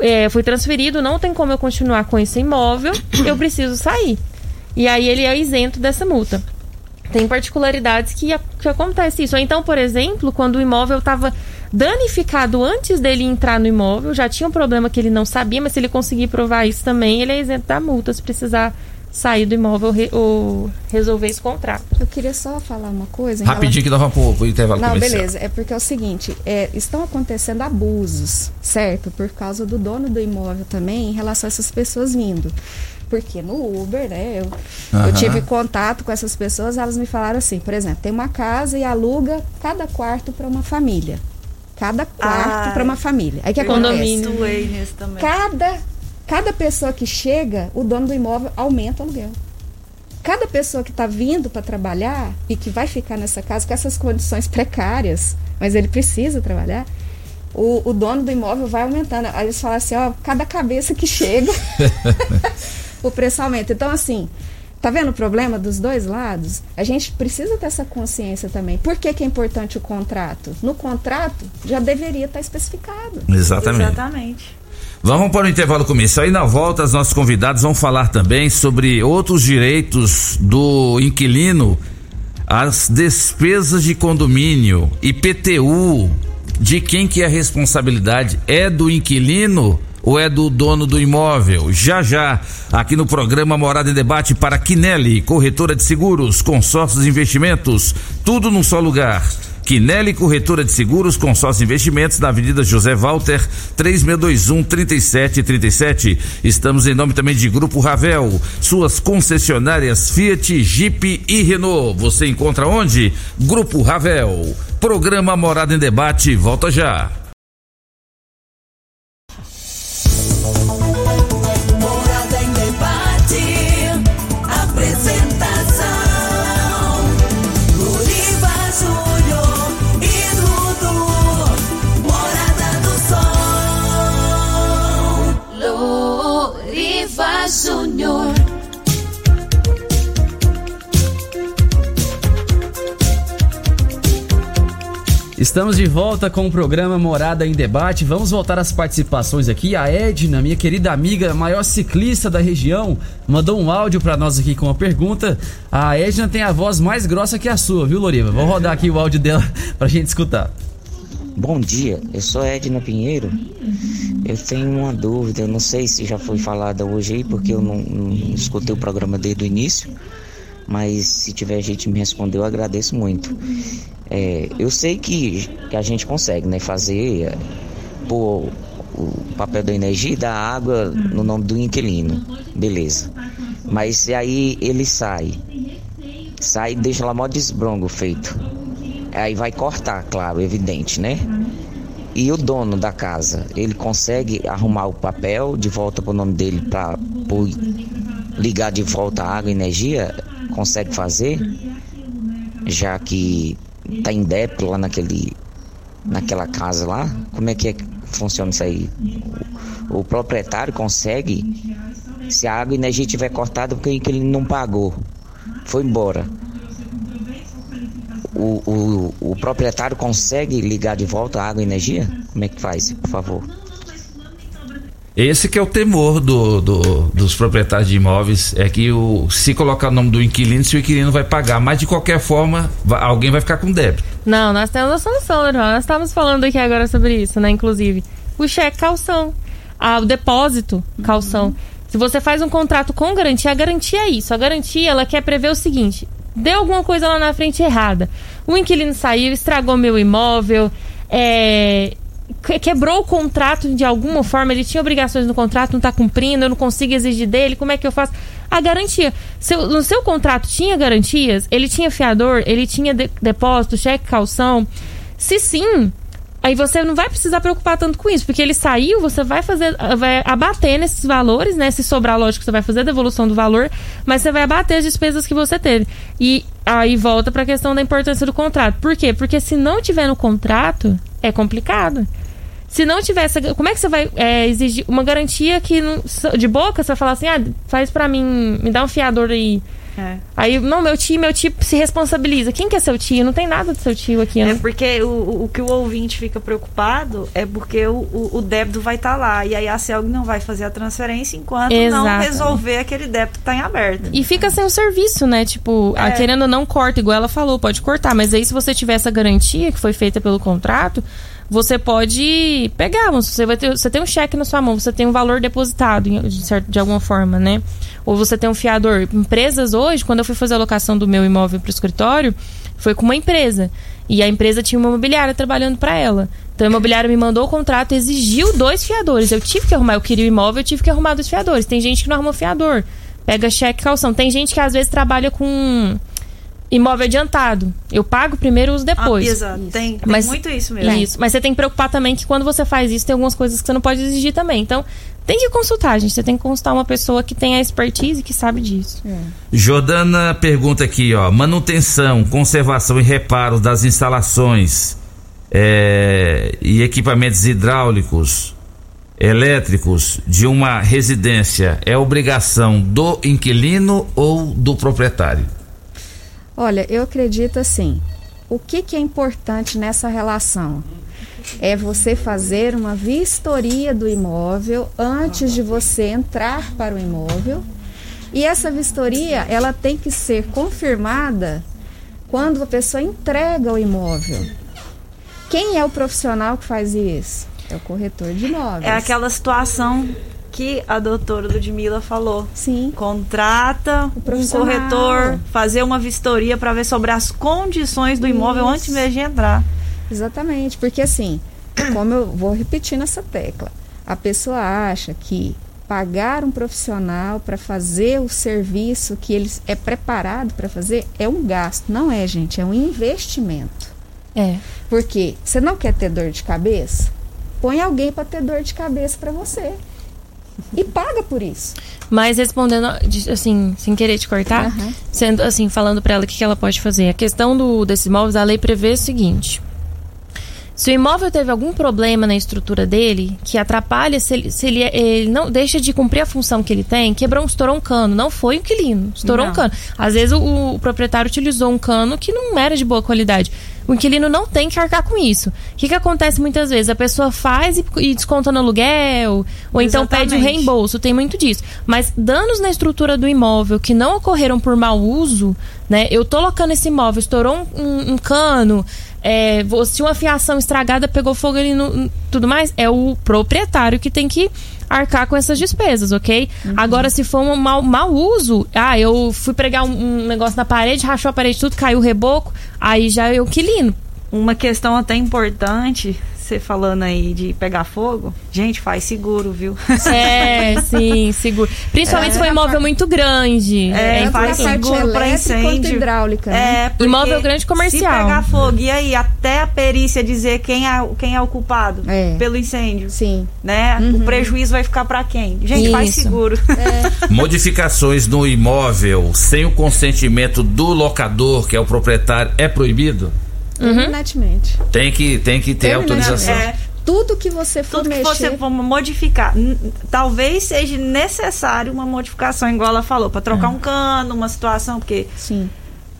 Speaker 7: É, fui transferido, não tem como eu continuar com esse imóvel, eu preciso sair. E aí ele é isento dessa multa. Tem particularidades que, que acontece isso. Ou então, por exemplo, quando o imóvel estava danificado antes dele entrar no imóvel, já tinha um problema que ele não sabia, mas se ele conseguir provar isso também, ele é isento da multa se precisar sair do imóvel re- ou resolver esse contrato.
Speaker 8: Eu queria só falar uma coisa. em
Speaker 2: Rapidinho que nós vamos pro, intervalo
Speaker 8: Não,
Speaker 2: comercial.
Speaker 8: beleza. É porque é o seguinte, é, estão acontecendo abusos, certo? Por causa do dono do imóvel também, em relação a essas pessoas vindo. Porque no Uber, né? Eu,
Speaker 2: Aham.
Speaker 8: eu tive contato com essas pessoas, elas me falaram assim, por exemplo, tem uma casa e aluga cada quarto para uma família. Cada quarto
Speaker 6: Ai.
Speaker 8: para uma família. Aí que
Speaker 6: Eu
Speaker 8: acontece?
Speaker 7: Condomínio.
Speaker 8: Cada, cada pessoa que chega, o dono do imóvel aumenta o aluguel. Cada pessoa que está vindo para trabalhar e que vai ficar nessa casa com essas condições precárias, mas ele precisa trabalhar, o, o dono do imóvel vai aumentando. Aí eles falam assim, ó, cada cabeça que chega, o preço aumenta. Então, assim, tá vendo o problema dos dois lados? A gente precisa ter essa consciência também. Por que, que é importante o contrato? No contrato já deveria estar especificado.
Speaker 2: Exatamente.
Speaker 6: Exatamente.
Speaker 2: Vamos para o intervalo comercial e na volta os nossos convidados vão falar também sobre outros direitos do inquilino, as despesas de condomínio, IPTU, de quem que é a responsabilidade? É do inquilino ou é do dono do imóvel? Já já, aqui no programa Morada em Debate para Quinelli, corretora de seguros, consórcios e investimentos, tudo num só lugar. Quinelli Corretora de Seguros, Consórcio Investimentos, na Avenida José Walter, 3621-3737. Estamos em nome também de Grupo Ravel, suas concessionárias Fiat, Jeep e Renault. Você encontra onde? Grupo Ravel. Programa Morada em Debate, volta já.
Speaker 3: Estamos de volta com o programa Morada em Debate. Vamos voltar às participações aqui. A Edna, minha querida amiga, maior ciclista da região, mandou um áudio para nós aqui com uma pergunta. A Edna tem a voz mais grossa que a sua, viu, Loriva? Vou rodar aqui o áudio dela pra gente escutar.
Speaker 11: Bom dia, eu sou Edna Pinheiro. Eu tenho uma dúvida, eu não sei se já foi falada hoje aí, porque eu não, não escutei o programa desde o início, mas se tiver gente me responder, eu agradeço muito. É, eu sei que, que a gente consegue né, fazer, é, pôr o papel da energia e da água no nome do inquilino, beleza. Mas se aí ele sai, sai e deixa lá mó desbrongo feito. Aí vai cortar, claro, evidente, né? E o dono da casa, ele consegue arrumar o papel de volta pro nome dele para ligar de volta a água e energia? Consegue fazer? Já que tá em débito lá naquele naquela casa lá? Como é que, é que funciona isso aí? O, proprietário consegue se a água e energia tiver cortada porque ele não pagou, foi embora o, o, o proprietário consegue ligar de volta a água e energia? Como é que faz, por favor?
Speaker 2: Esse que é o temor do, do, dos proprietários de imóveis, é que o, se colocar o nome do inquilino, se o inquilino vai pagar, mas de qualquer forma, vai, alguém vai ficar com débito.
Speaker 7: Não, nós temos a solução, irmão. Nós estamos falando aqui agora sobre isso, né? Inclusive, o cheque calção, ah, o depósito calção. Uhum. Se você faz um contrato com garantia, a garantia é isso. A garantia, ela quer prever o seguinte: deu alguma coisa lá na frente errada. O inquilino saiu, estragou meu imóvel, é, quebrou o contrato de alguma forma, ele tinha obrigações no contrato, não está cumprindo, eu não consigo exigir dele, como é que eu faço? A garantia. Seu, no seu contrato tinha garantias? Ele tinha fiador? Ele tinha de, depósito, cheque, calção? Se sim, Aí você não vai precisar preocupar tanto com isso, porque ele saiu, você vai fazer, vai abater nesses valores, né? Se sobrar, lógico, você vai fazer a devolução do valor, mas você vai abater as despesas que você teve. E aí volta para a questão da importância do contrato. Por quê? Porque se não tiver no contrato, é complicado. Se não tivesse, como é que você vai é, exigir uma garantia que de boca você vai falar assim, ah, faz para mim, me dá um fiador aí é. Aí, não, meu tio, meu tio se responsabiliza. Quem que é seu tio? Não tem nada do seu tio aqui.
Speaker 6: É né? porque o, o que o ouvinte fica preocupado é porque o, o, o débito vai estar tá lá. E aí a CELG não vai fazer a transferência enquanto Exato. não resolver aquele débito que está em aberto.
Speaker 7: E fica sem o serviço, né? Tipo, é. querendo não corta, igual ela falou, pode cortar. Mas aí se você tiver essa garantia que foi feita pelo contrato, você pode pegar, você vai ter, você tem um cheque na sua mão, você tem um valor depositado de, certo, de alguma forma, né? Ou você tem um fiador. Empresas hoje, quando eu fui fazer a locação do meu imóvel para o escritório, foi com uma empresa. E a empresa tinha uma imobiliária trabalhando para ela. Então a imobiliária me mandou o contrato, exigiu dois fiadores. Eu tive que arrumar, eu queria o imóvel, eu tive que arrumar dois fiadores. Tem gente que não arruma fiador. Pega cheque calção. Tem gente que às vezes trabalha com imóvel adiantado. Eu pago primeiro e uso depois.
Speaker 6: Ah, exato. Tem, tem mas, muito isso mesmo.
Speaker 7: Isso. Mas você tem que preocupar também que quando você faz isso, tem algumas coisas que você não pode exigir também. Então, tem que consultar, gente. Você tem que consultar uma pessoa que tem a expertise e que sabe disso. É.
Speaker 2: Jordana pergunta aqui, ó. Manutenção, conservação e reparo das instalações é, e equipamentos hidráulicos, elétricos de uma residência é obrigação do inquilino ou do proprietário?
Speaker 8: Olha, eu acredito assim. O que, que é importante nessa relação? É você fazer uma vistoria do imóvel antes de você entrar para o imóvel. E essa vistoria, ela tem que ser confirmada quando a pessoa entrega o imóvel. Quem é o profissional que faz isso? É o corretor de imóveis.
Speaker 6: É aquela situação que a doutora Ludmilla falou.
Speaker 8: Sim.
Speaker 6: Contrata um corretor, fazer uma vistoria para ver sobre as condições do imóvel Isso. antes mesmo de entrar.
Speaker 8: Exatamente, porque assim, como eu vou repetir nessa tecla, a pessoa acha que pagar um profissional para fazer o serviço que ele é preparado para fazer é um gasto. Não é, gente, é um investimento.
Speaker 7: É.
Speaker 8: Porque você não quer ter dor de cabeça? Põe alguém para ter dor de cabeça para você e paga por isso.
Speaker 7: Mas respondendo, assim, sem querer te cortar, uhum. sendo assim, falando para ela o que, ela pode fazer. A questão do, desses imóveis, a lei prevê o seguinte: se o imóvel teve algum problema na estrutura dele, que atrapalha, se ele, se ele, ele não deixa de cumprir a função que ele tem, quebrou um, estourou um cano, não foi o inquilino, estourou não. um cano. Às vezes o, o, proprietário utilizou um cano que não era de boa qualidade. O inquilino não tem que arcar com isso. O que, que acontece muitas vezes? A pessoa faz e, e desconta no aluguel, ou então pede o
Speaker 6: Exatamente.
Speaker 7: reembolso, tem muito disso. Mas danos na estrutura do imóvel que não ocorreram por mau uso, né? Eu tô locando esse imóvel, estourou um, um- um cano, é, se uma fiação estragada pegou fogo ali no- tudo mais, é o proprietário que tem que arcar com essas despesas, ok? Agora, se for um mau, mau uso, ah, eu fui pregar um, um negócio na parede, rachou a parede tudo, caiu o reboco, aí já é o inquilino.
Speaker 6: Uma questão até importante, você falando aí de pegar fogo, gente, faz seguro, viu?
Speaker 7: É, sim, seguro. Principalmente se for imóvel muito grande.
Speaker 6: É,
Speaker 7: É,
Speaker 6: faz seguro pra incêndio.
Speaker 8: hidráulica.
Speaker 6: É, porque
Speaker 7: Imóvel grande comercial.
Speaker 6: Se pegar fogo, e aí, até a perícia dizer quem é, quem é o culpado
Speaker 8: É.
Speaker 6: pelo incêndio.
Speaker 8: Sim.
Speaker 6: Né? O prejuízo vai ficar pra quem? Gente, faz
Speaker 7: Isso.
Speaker 6: seguro.
Speaker 2: Modificações no imóvel sem o consentimento do locador, que é o proprietário, é proibido?
Speaker 8: Terminantemente.
Speaker 2: Tem que, tem que ter autorização.
Speaker 6: É,
Speaker 8: Tudo que você for
Speaker 6: tudo que
Speaker 8: mexer...
Speaker 6: você for modificar. Talvez seja necessário uma modificação, igual ela falou, pra trocar um cano, uma situação, porque
Speaker 8: Sim.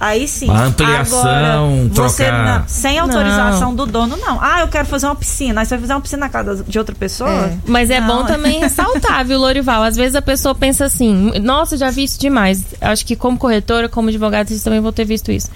Speaker 6: Aí sim.
Speaker 2: Uma ampliação,
Speaker 6: Agora, você
Speaker 2: trocar-
Speaker 6: não- sem autorização do dono, não. Ah, eu quero fazer uma piscina. Aí você vai fazer uma piscina na casa de outra pessoa?
Speaker 8: É.
Speaker 7: Mas é
Speaker 6: Não.
Speaker 7: bom também ressaltar, viu, Lorival? Às vezes a pessoa pensa assim, nossa, já vi isso demais. Acho que como corretora, como advogada, vocês também vão ter visto isso.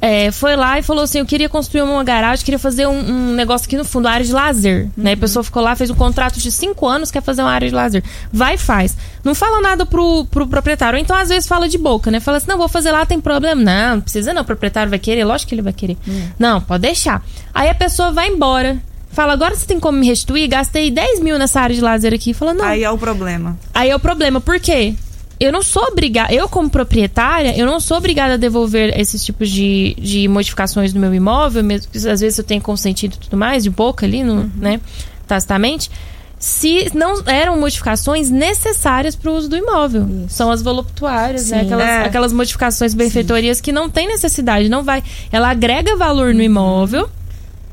Speaker 7: É, foi lá e falou assim: eu queria construir uma garagem, queria fazer um, um negócio aqui no fundo, área de lazer. Né? A pessoa ficou lá, fez um contrato de cinco anos, quer fazer uma área de lazer. Vai e faz. Não fala nada pro, pro proprietário. Então, às vezes, fala de boca, né? Fala assim: não, vou fazer lá, tem problema. Não, não precisa não, o proprietário vai querer, lógico que ele vai querer. Não, pode deixar. Aí a pessoa vai embora. Fala, agora você tem como me restituir? Gastei 10 mil nessa área de lazer aqui. Fala, não.
Speaker 6: Aí é o problema.
Speaker 7: Aí é o problema, por quê? Eu não sou obrigada, eu como proprietária, eu não sou obrigada a devolver esses tipos de, de modificações no meu imóvel, mesmo que às vezes eu tenha consentido e tudo mais, de boca ali, no, né, tacitamente, se não eram modificações necessárias para o uso do imóvel. São as voluptuárias, né,
Speaker 8: Sim.
Speaker 7: aquelas,
Speaker 6: É.
Speaker 7: aquelas modificações benfeitorias que não tem necessidade, não vai. Ela agrega valor no imóvel,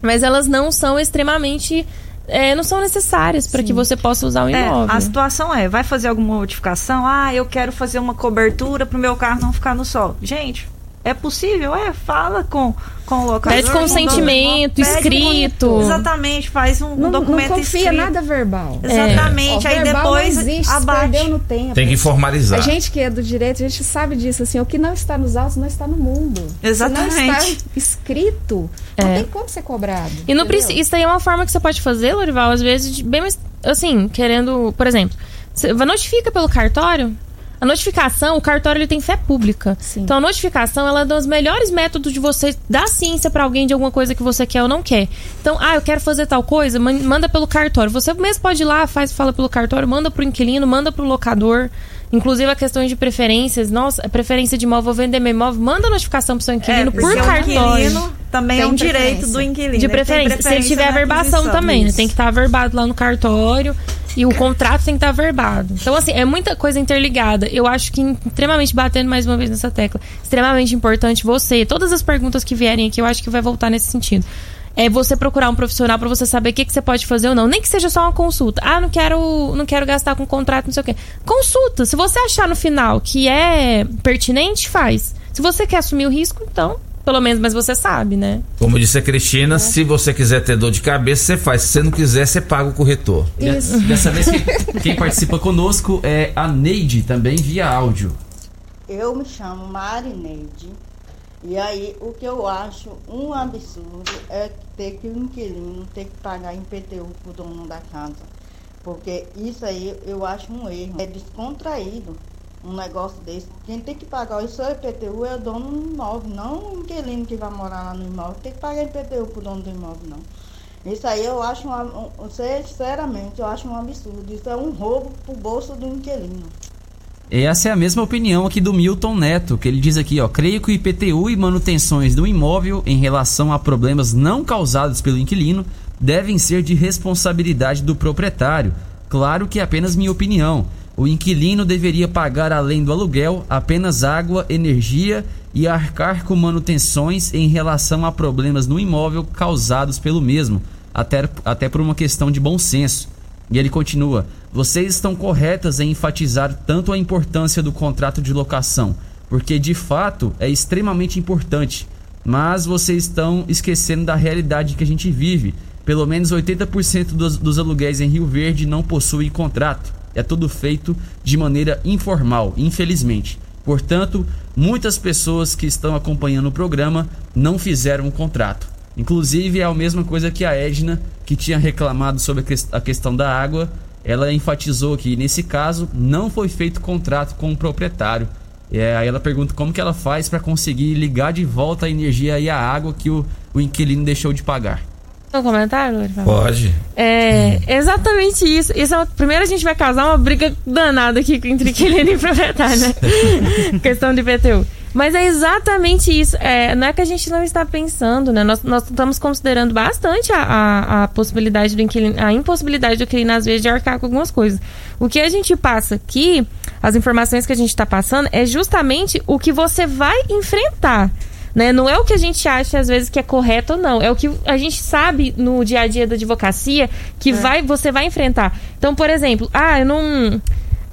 Speaker 7: mas elas não são extremamente. É, não são necessárias para que você possa usar o
Speaker 6: É,
Speaker 7: imóvel.
Speaker 6: a situação é, vai fazer alguma modificação? Ah, eu quero fazer uma cobertura pro meu carro não ficar no sol. Gente, é possível? É, fala com, com o locador.
Speaker 7: Pede consentimento, escrito.
Speaker 6: Exatamente, faz um, um
Speaker 8: Não, não
Speaker 6: documento
Speaker 8: confia
Speaker 6: escrito.
Speaker 8: nada verbal.
Speaker 6: Exatamente,
Speaker 8: Ó,
Speaker 6: aí
Speaker 8: verbal
Speaker 6: depois
Speaker 8: não existe,
Speaker 6: abate.
Speaker 8: perdeu no tempo.
Speaker 2: Tem que formalizar.
Speaker 8: A gente que é do direito, a gente sabe disso, assim, o que não está nos autos não está no mundo.
Speaker 6: Exatamente.
Speaker 8: Se não está escrito, não
Speaker 7: É.
Speaker 8: tem como ser cobrado.
Speaker 7: E não precisa, isso aí é uma forma que você pode fazer, Lorival, às vezes, bem mais, assim, querendo, por exemplo, você notifica pelo cartório. A notificação, o cartório ele tem fé pública.
Speaker 8: Sim.
Speaker 7: Então a notificação ela é um dos melhores métodos de você dar ciência pra alguém de alguma coisa que você quer ou não quer. Então, ah, eu quero fazer tal coisa, man- manda pelo cartório. Você mesmo pode ir lá, faz, fala pelo cartório, manda pro inquilino, manda pro locador. Inclusive a questão de preferências, nossa, preferência de imóvel, vou vender meu imóvel, manda notificação pro seu inquilino
Speaker 6: É,
Speaker 7: por cartório.
Speaker 6: inquilino também
Speaker 8: Tem
Speaker 6: é um direito
Speaker 8: preferência.
Speaker 6: do inquilino.
Speaker 7: De
Speaker 6: tem
Speaker 7: preferência. Se ele tiver averbação também, né? Tem que estar averbado lá no cartório. E o contrato tem que estar averbado. Então, assim, é muita coisa interligada. Eu acho que, extremamente, batendo mais uma vez nessa tecla, extremamente importante você, todas as perguntas que vierem aqui, eu acho que vai voltar nesse sentido. É você procurar um profissional para você saber o que, que você pode fazer ou não. Nem que seja só uma consulta. Ah, não quero, não quero gastar com contrato, não sei o quê. Consulta. Se você achar no final que é pertinente, faz. Se você quer assumir o risco, então, pelo menos, mas você sabe, né?
Speaker 2: Como disse a Cristina, se você quiser ter dor de cabeça, você faz. Se você não quiser, você paga o corretor.
Speaker 8: Isso.
Speaker 3: Dessa vez, quem, quem participa conosco é a Neide, também via áudio.
Speaker 12: Eu me chamo Marineide. E aí, o que eu acho um absurdo é ter que o inquilino ter que pagar IPTU pro dono da casa. Porque isso aí eu acho um erro. É descontraído um negócio desse. Quem tem que pagar o seu IPTU é o dono do imóvel, não o inquilino que vai morar lá no imóvel. Tem que pagar IPTU pro dono do imóvel, não. Isso aí eu acho, um, um, sinceramente, eu acho um absurdo. Isso é um roubo pro bolso do inquilino.
Speaker 3: Essa é a mesma opinião aqui do Milton Neto, que ele diz aqui, ó, creio que o IPTU e manutenções do imóvel em relação a problemas não causados pelo inquilino devem ser de responsabilidade do proprietário. Claro que é apenas minha opinião. O inquilino deveria pagar além do aluguel apenas água, energia e arcar com manutenções em relação a problemas no imóvel causados pelo mesmo, até, até por uma questão de bom senso. E ele continua: Vocês estão corretas em enfatizar tanto a importância do contrato de locação, porque de fato é extremamente importante. mas vocês estão esquecendo da realidade que a gente vive. Pelo menos 80% dos, dos aluguéis em Rio Verde não possuem contrato. É tudo feito de maneira informal, infelizmente. Portanto, muitas pessoas que estão acompanhando o programa não fizeram um contrato. Inclusive, é a mesma coisa que a Edna, que tinha reclamado sobre a questão da água. Ela enfatizou que, nesse caso, não foi feito contrato com o proprietário. É, aí ela pergunta como que ela faz para conseguir ligar de volta a energia e a água que o, o inquilino deixou de pagar.
Speaker 7: Um comentário?
Speaker 2: Pode.
Speaker 7: É exatamente isso. isso é, primeiro a gente vai causar uma briga danada aqui entre inquilino e proprietário, né? Questão de IPTU. Mas é exatamente isso. É, não é que a gente não está pensando, né? Nós, nós estamos considerando bastante a, a, a possibilidade do inquilino, a impossibilidade do inquilino, às vezes, de arcar com algumas coisas. O que a gente passa aqui, as informações que a gente está passando, é justamente o que você vai enfrentar. Né? Não é o que a gente acha às vezes que é correto ou não, é o que a gente sabe no dia a dia da advocacia que é. vai, você vai enfrentar. Então, por exemplo, ah, eu não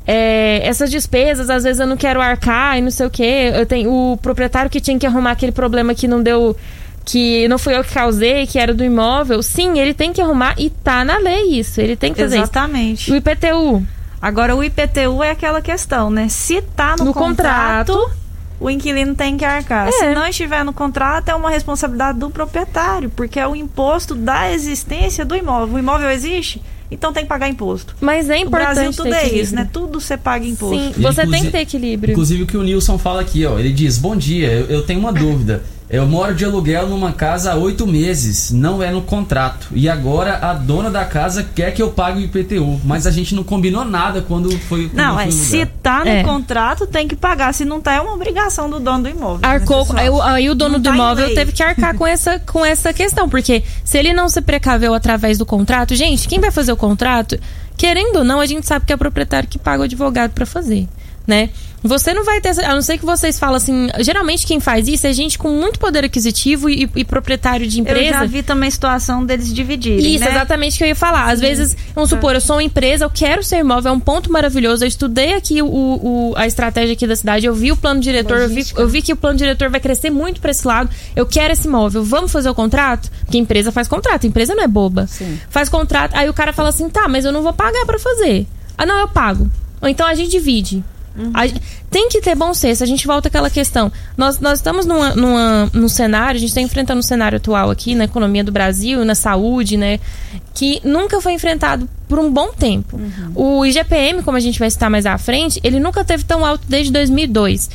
Speaker 7: é, essas despesas, às vezes eu não quero arcar e não sei o que. Eu tenho o proprietário que tinha que arrumar aquele problema que não deu. Que não fui eu que causei, que era do imóvel. Sim, ele tem que arrumar e tá na lei isso. Ele tem que fazer
Speaker 6: Exatamente.
Speaker 7: Isso. O IPTU.
Speaker 6: Agora, o IPTU é aquela questão, né? Se tá no,
Speaker 7: no
Speaker 6: contrato,
Speaker 7: contrato,
Speaker 6: o inquilino tem que arcar.
Speaker 7: É.
Speaker 6: Se não estiver no contrato, é uma responsabilidade do proprietário, porque é o imposto da existência do imóvel. O imóvel existe? Então tem que pagar imposto.
Speaker 7: Mas é importante.
Speaker 6: O Brasil tudo
Speaker 7: é
Speaker 6: isso, né? Tudo você paga imposto.
Speaker 7: Sim, você tem que ter equilíbrio.
Speaker 3: Inclusive o que o Nilson fala aqui, ó. Ele diz: Bom dia, eu, eu tenho uma dúvida. Eu moro de aluguel numa casa há oito meses, não é no contrato. E agora a dona da casa quer que eu pague o IPTU, mas a gente não combinou nada quando foi. Quando
Speaker 6: não,
Speaker 3: foi
Speaker 6: é se tá no
Speaker 7: É.
Speaker 6: contrato, tem que pagar. Se não tá, é uma obrigação do dono do imóvel.
Speaker 7: Arcou,
Speaker 6: né,
Speaker 7: aí, aí o dono
Speaker 6: Não
Speaker 7: do
Speaker 6: tá
Speaker 7: imóvel teve que arcar com essa, com essa questão, porque se ele não se precaveu através do contrato, gente, quem vai fazer o contrato, querendo ou não, a gente sabe que é o proprietário que paga o advogado pra fazer, né? Você não vai ter, a não ser que vocês falam assim, geralmente quem faz isso é gente com muito poder aquisitivo e, e proprietário de
Speaker 6: Eu
Speaker 7: empresa.
Speaker 6: já vi também situação deles dividirem.
Speaker 7: Isso,
Speaker 6: né?
Speaker 7: exatamente o que eu ia falar. Às
Speaker 6: Sim.
Speaker 7: vezes, vamos supor, eu sou uma empresa, eu quero ser imóvel, é um ponto maravilhoso. Eu estudei aqui o, o- a estratégia aqui da cidade, eu vi o plano diretor, eu vi, eu vi que o plano diretor vai crescer muito para esse lado. Eu quero esse imóvel, vamos fazer o contrato? Porque a empresa faz contrato, a empresa não é boba.
Speaker 8: Sim.
Speaker 7: Faz contrato, aí o cara fala assim: tá, mas eu não vou pagar para fazer. Ah, não, eu pago. Ou então a gente divide. A gen- tem que ter bom senso. A gente volta àquela questão. Nós, nós estamos numa, numa, num cenário, a gente está enfrentando um cenário atual aqui na economia do Brasil, na saúde, né? Que nunca foi enfrentado por um bom tempo. O IGPM, como a gente vai citar mais à frente, ele nunca teve tão alto desde 2002.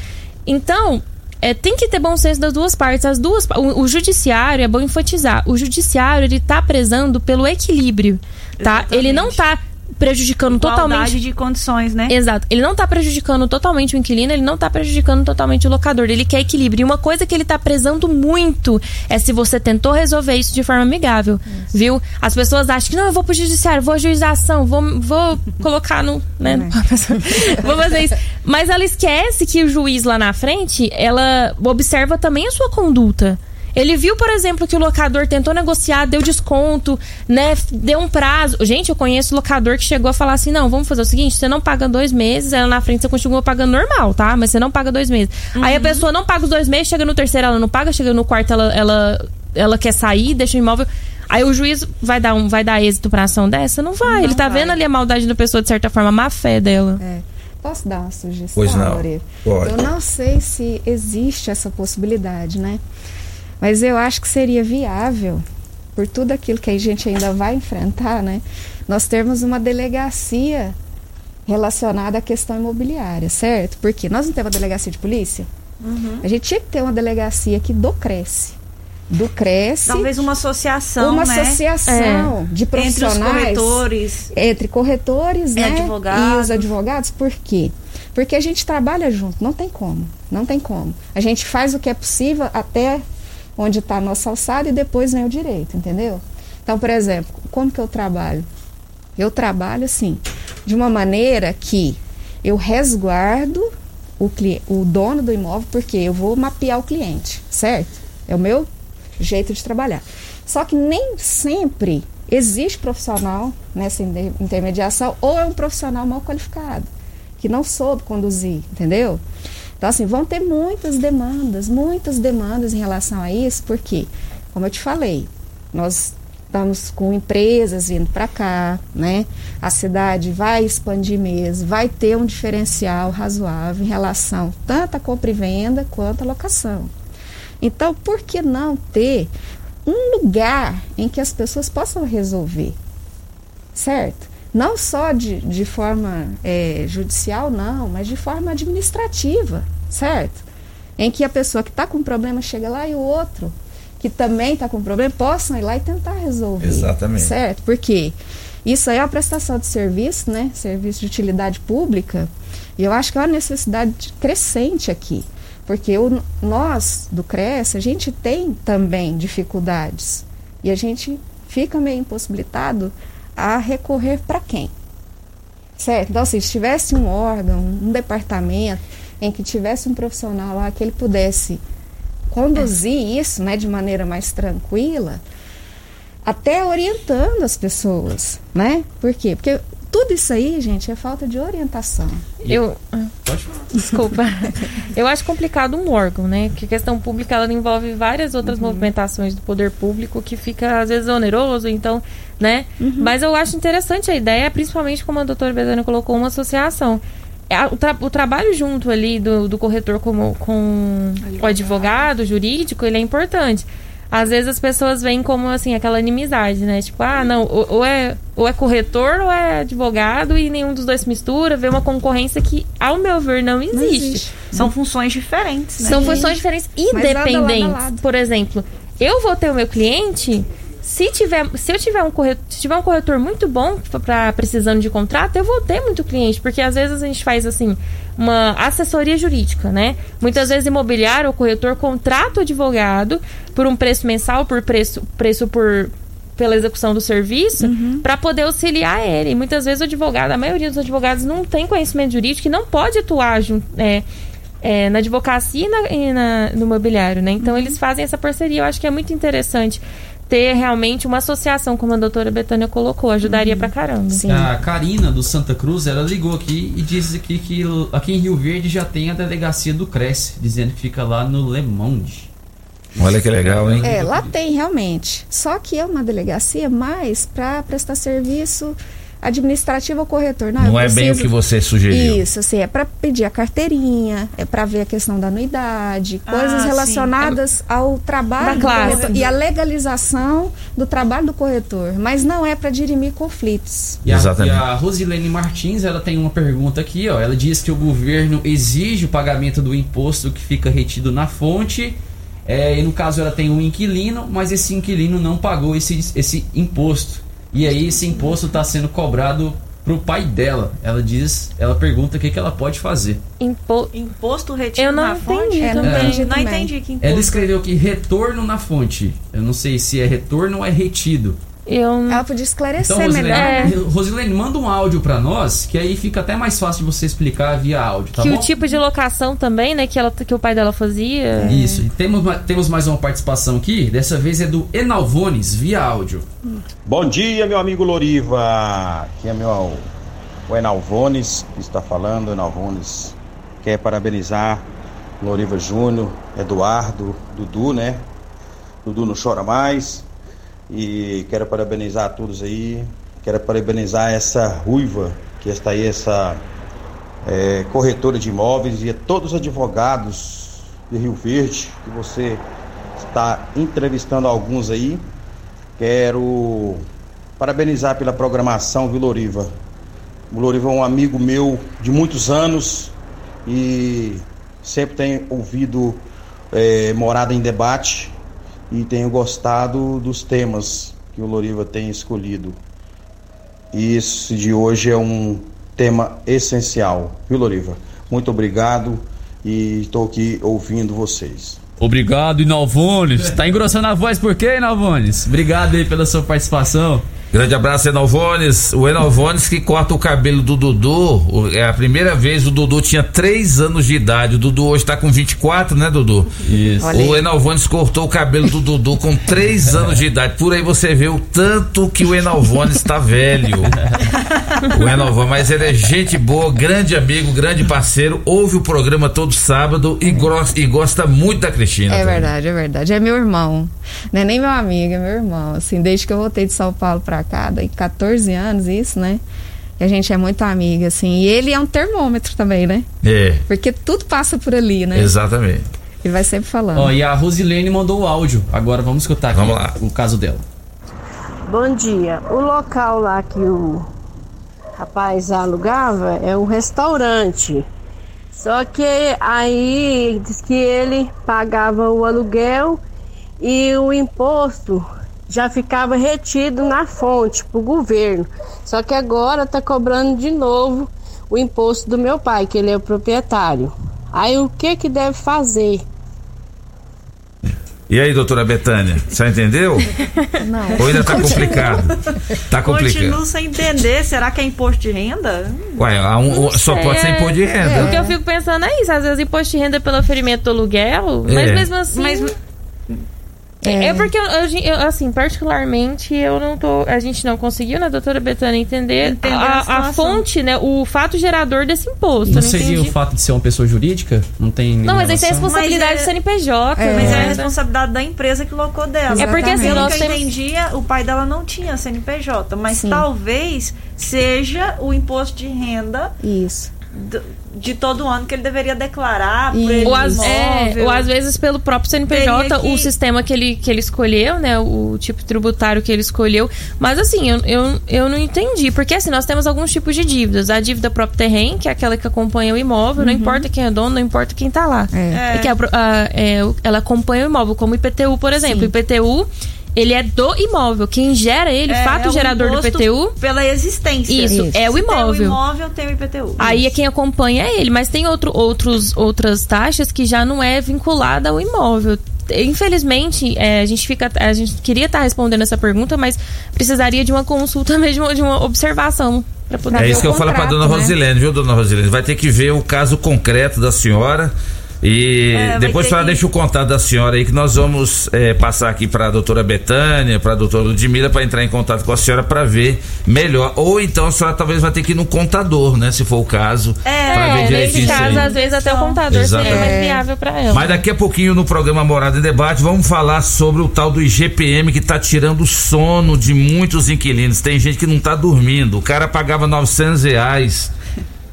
Speaker 7: Então, é, tem que ter bom senso das duas partes. As duas, o, o judiciário é bom enfatizar. O judiciário ele tá prezando pelo equilíbrio, tá? Ele não tá prejudicando
Speaker 6: Igualdade
Speaker 7: totalmente
Speaker 6: de condições, né?
Speaker 7: Exato. Ele não tá prejudicando totalmente o inquilino, ele não tá prejudicando totalmente o locador. Ele quer equilíbrio. E uma coisa que ele tá prezando muito é se você tentou resolver isso de forma amigável. Viu? As pessoas acham que não, eu vou pro judiciário, vou ajuizar a ação, vou, vou colocar no. Né, vou fazer isso. Mas ela esquece que o juiz lá na frente, ela observa também a sua conduta. Ele viu, por exemplo, que o locador tentou negociar, deu desconto, né? Deu um prazo. Gente, eu conheço locador que chegou a falar assim: não, vamos fazer o seguinte: você não paga dois meses, ela na frente você continua pagando normal, tá? Mas você não paga dois meses. Aí a pessoa não paga os dois meses, chega no terceiro, ela não paga, chega no quarto, ela, ela, ela quer sair, deixa o imóvel. Aí o juiz vai dar, um, vai dar êxito pra ação dessa? Não vai.
Speaker 8: Não
Speaker 7: Ele tá
Speaker 8: vai.
Speaker 7: vendo ali a maldade da pessoa, de certa forma, a má fé dela.
Speaker 8: É. Posso dar uma sugestão,
Speaker 2: Pois não. Pode.
Speaker 8: Eu não sei se existe essa possibilidade, né? Mas eu acho que seria viável, por tudo aquilo que a gente ainda vai enfrentar, né? Nós termos uma delegacia relacionada à questão imobiliária, certo? Porque nós não temos uma delegacia de polícia. A gente tinha que ter uma delegacia aqui do Cresce. Do Cresce.
Speaker 6: Talvez uma associação,
Speaker 8: uma
Speaker 6: né?
Speaker 8: associação de
Speaker 6: Entre os
Speaker 8: profissionais
Speaker 6: corretores.
Speaker 8: entre corretores
Speaker 6: E
Speaker 8: né,
Speaker 6: advogados.
Speaker 8: e os advogados, por quê? Porque a gente trabalha junto, não tem como, não tem como. A gente faz o que é possível até onde está a nossa alçada e depois vem o direito, entendeu? Então, por exemplo, como que eu trabalho? Eu trabalho assim, de uma maneira que eu resguardo o, o dono do imóvel, porque eu vou mapear o cliente, certo? É o meu jeito de trabalhar. Só que nem sempre existe profissional nessa inter- intermediação ou é um profissional mal qualificado, que não soube conduzir, entendeu? Então, assim, vão ter muitas demandas, muitas demandas em relação a isso, porque, como eu te falei, nós estamos com empresas vindo para cá, né? A cidade vai expandir mesmo, vai ter um diferencial razoável em relação tanto à compra e venda quanto à locação. Então, por que não ter um lugar em que as pessoas possam resolver, certo? Não só de, de forma é, judicial, não, mas de forma administrativa, certo? Em que a pessoa que está com problema chega lá e o outro que também está com problema possam ir lá e tentar resolver.
Speaker 2: Exatamente.
Speaker 8: Certo? Porque isso aí é uma prestação de serviço, né? Serviço de utilidade pública. E eu acho que é uma necessidade crescente aqui. Porque o, nós, do CRES, a gente tem também dificuldades. E a gente fica meio impossibilitado a recorrer para quem? Certo? Então, assim, se tivesse um órgão, um departamento em que tivesse um profissional lá que ele pudesse conduzir isso né, de maneira mais tranquila, até orientando as pessoas, né? Por quê? Porque tudo isso aí, gente, é falta de orientação.
Speaker 7: Eu. Desculpa. Eu acho complicado um órgão, né? Porque a questão pública ela envolve várias outras uhum. movimentações do poder público que fica, às vezes, oneroso, então, né? Uhum. Mas eu acho interessante a ideia, principalmente como a doutora Bezana colocou, uma associação. É, o, tra o, trabalho junto ali do, do corretor com, com o advogado jurídico, ele é importante. Às vezes as pessoas veem como assim aquela inimizade, né? Tipo, ah, não, ou, ou, é, ou é corretor ou é advogado e nenhum dos dois se mistura, vê uma concorrência que, ao meu ver, não existe. Não existe.
Speaker 6: São funções diferentes, né?
Speaker 7: São funções diferentes independentes. Lado, lado, lado. Por exemplo, eu vou ter o meu cliente se, tiver, se eu tiver um corretor, se tiver um corretor muito bom para precisando de contrato, eu vou ter muito cliente, porque às vezes a gente faz assim uma assessoria jurídica, né? Muitas vezes imobiliário, o corretor contrata o advogado por um preço mensal, por preço, preço por pela execução do serviço, uhum. para poder auxiliar ele. E muitas vezes o advogado, a maioria dos advogados não tem conhecimento jurídico e não pode atuar é, é, na advocacia e, na, e na, no imobiliário, né? Então uhum. eles fazem essa parceria. Eu acho que é muito interessante ter realmente uma associação, como a doutora Betânia colocou, ajudaria uhum. pra caramba.
Speaker 3: Sim. A Karina do Santa Cruz, ela ligou aqui e disse aqui que aqui em Rio Verde já tem a delegacia do Cresce, dizendo que fica lá no Le Monde.
Speaker 2: Olha que legal, hein?
Speaker 8: É, lá tem realmente. Só que é uma delegacia mais para prestar serviço administrativo ou corretor.
Speaker 2: Não, não é bem o que você sugeriu.
Speaker 8: Isso, assim, é para pedir a carteirinha, é para ver a questão da anuidade, ah, coisas relacionadas é... ao trabalho do corretor e a legalização do trabalho do corretor, mas não é para dirimir conflitos.
Speaker 3: E a, Exatamente. E a Rosilene Martins, ela tem uma pergunta aqui, ó. Ela diz que o governo exige o pagamento do imposto que fica retido na fonte. É, e no caso ela tem um inquilino, mas esse inquilino não pagou esse, esse imposto. E aí esse imposto está sendo cobrado pro pai dela. Ela diz, ela pergunta o que, que ela pode fazer.
Speaker 6: Impo... Imposto retido
Speaker 7: Eu não
Speaker 6: na
Speaker 7: entendi
Speaker 6: fonte?
Speaker 7: É, não,
Speaker 6: é.
Speaker 7: entendi,
Speaker 6: não entendi que imposto.
Speaker 3: Ela escreveu aqui retorno na fonte. Eu não sei se é retorno ou é retido.
Speaker 7: Eu...
Speaker 8: Ela podia esclarecer
Speaker 3: então, Rosilene,
Speaker 8: melhor.
Speaker 3: É. Rosilene, manda um áudio para nós, que aí fica até mais fácil de você explicar via áudio, tá
Speaker 7: que
Speaker 3: bom?
Speaker 7: o tipo de locação também, né, que, ela, que o pai dela fazia.
Speaker 3: Isso, e temos, temos mais uma participação aqui, dessa vez é do Enalvones, via áudio.
Speaker 9: Bom dia, meu amigo Loriva. Aqui é meu o Enalvones que está falando, Enalvones. Quer parabenizar Loriva Júnior, Eduardo, Dudu, né? Dudu não chora mais. E quero parabenizar a todos aí. Quero parabenizar essa ruiva que está aí, essa é, corretora de imóveis e a todos os advogados de Rio Verde, que você está entrevistando alguns aí. Quero parabenizar pela programação, viu, Loriva? O Loriva é um amigo meu de muitos anos e sempre tem ouvido é, Morada em Debate e tenho gostado dos temas que o Loriva tem escolhido. E esse de hoje é um tema essencial, viu, Loriva? Muito obrigado e estou aqui ouvindo vocês.
Speaker 3: Obrigado, Inalvones. Tá engrossando a voz por quê, Inalvones? Obrigado aí pela sua participação.
Speaker 2: Grande abraço, Enalvones. O Enalvones que corta o cabelo do Dudu. É a primeira vez o Dudu tinha 3 anos de idade. O Dudu hoje tá com 24, né, Dudu?
Speaker 3: Isso.
Speaker 2: O Enalvones cortou o cabelo do Dudu com 3 anos de idade. Por aí você vê o tanto que o Enalvones tá velho. O Enalvones, mas ele é gente boa, grande amigo, grande parceiro. Ouve o programa todo sábado e, gosta, e gosta muito da Cristina.
Speaker 8: É
Speaker 2: também.
Speaker 8: verdade, é verdade. É meu irmão. Não é nem meu amigo, é meu irmão. Assim, desde que eu voltei de São Paulo pra cá, daí 14 anos, isso, né? E a gente é muito amiga, assim. E ele é um termômetro também, né?
Speaker 2: É,
Speaker 8: Porque tudo passa por ali, né?
Speaker 2: exatamente.
Speaker 8: Ele vai sempre falando.
Speaker 3: Ó, e a Rosilene mandou o áudio. Agora vamos escutar aqui
Speaker 2: Vamos lá.
Speaker 3: o caso dela.
Speaker 13: Bom dia. O local lá que o rapaz alugava é um restaurante. Só que aí diz que ele pagava o aluguel e o imposto já ficava retido na fonte para o governo. Só que agora está cobrando de novo o imposto do meu pai, que ele é o proprietário. Aí o que que deve fazer?
Speaker 2: E aí, doutora Betânia, você entendeu?
Speaker 6: Não.
Speaker 2: Ou ainda tá complicado? Tá complicado.
Speaker 6: Continuo sem entender. Será que é imposto de renda?
Speaker 2: Ué, um- só pode ser imposto de
Speaker 7: É,
Speaker 2: renda.
Speaker 7: o que eu fico pensando é isso, às vezes imposto de renda pelo oferimento do aluguel, mas
Speaker 2: É.
Speaker 7: mesmo assim.
Speaker 6: Mas-
Speaker 7: É, porque, eu, eu- eu, assim, particularmente, eu não tô. A gente não conseguiu, né, doutora Betânia, entender
Speaker 6: Entender a
Speaker 7: a, fonte, né? O fato gerador desse imposto.
Speaker 3: Não
Speaker 7: não
Speaker 3: seria
Speaker 7: entendi.
Speaker 3: o fato de ser uma pessoa jurídica? Não tem
Speaker 7: Não, mas isso é responsabilidade
Speaker 6: Mas
Speaker 7: do
Speaker 6: é-
Speaker 7: CNPJ.
Speaker 6: Mas é a
Speaker 7: né?
Speaker 6: responsabilidade da empresa que locou dela.
Speaker 7: É porque, assim,
Speaker 6: Pelo
Speaker 7: nós
Speaker 6: que eu entendia, o pai dela não tinha CNPJ, mas
Speaker 8: Sim.
Speaker 6: talvez seja o imposto de renda
Speaker 8: Isso.
Speaker 6: De todo ano que ele deveria declarar por ele
Speaker 7: Ou às, é,
Speaker 6: imóvel.
Speaker 7: ou às vezes pelo próprio CNPJ,
Speaker 6: que-
Speaker 7: o sistema que ele, que ele escolheu, né? O tipo tributário que ele escolheu. Mas assim, eu, eu, eu não entendi. Porque assim, nós temos alguns tipos de dívidas. A dívida próprio terreno, que é aquela que acompanha o imóvel, não importa quem é dono, não importa quem tá lá.
Speaker 8: É.
Speaker 7: É que a a- é, ela acompanha o imóvel, como o IPTU, por exemplo. O IPTU, ele é do imóvel. Quem gera ele,
Speaker 6: É,
Speaker 7: fato
Speaker 6: é o
Speaker 7: gerador do IPTU.
Speaker 6: Pela existência.
Speaker 7: Isso, é o
Speaker 6: Se Tem
Speaker 7: imóvel.
Speaker 6: o imóvel, tem o IPTU.
Speaker 7: Aí é quem acompanha é ele, mas tem outro, outros, outras taxas que já não é vinculada ao imóvel. Infelizmente, é, a gente fica, a gente queria estar respondendo essa pergunta, mas precisaria de uma consulta mesmo, de uma observação para poder.
Speaker 2: É isso que eu falo pra
Speaker 7: contrato,
Speaker 2: dona
Speaker 7: né?
Speaker 2: Rosilene, viu, dona Rosilene? Vai ter que ver o caso concreto da senhora. E
Speaker 6: É,
Speaker 2: depois a senhora
Speaker 6: que-
Speaker 2: deixa o contato da senhora aí que nós vamos é, passar aqui para a doutora Betânia, para a doutora Ludmila para entrar em contato com a senhora para ver melhor. Ou então a senhora talvez vai ter que ir no contador, né? Se for o caso,
Speaker 6: É,
Speaker 2: para ver
Speaker 7: nesse caso,
Speaker 2: aí.
Speaker 7: às vezes até o contador seria mais viável para ela.
Speaker 2: Mas daqui a pouquinho no programa Morada em Debate vamos falar sobre o tal do IGPM que tá tirando o sono de muitos inquilinos. Tem gente que não tá dormindo. O cara pagava 900 reais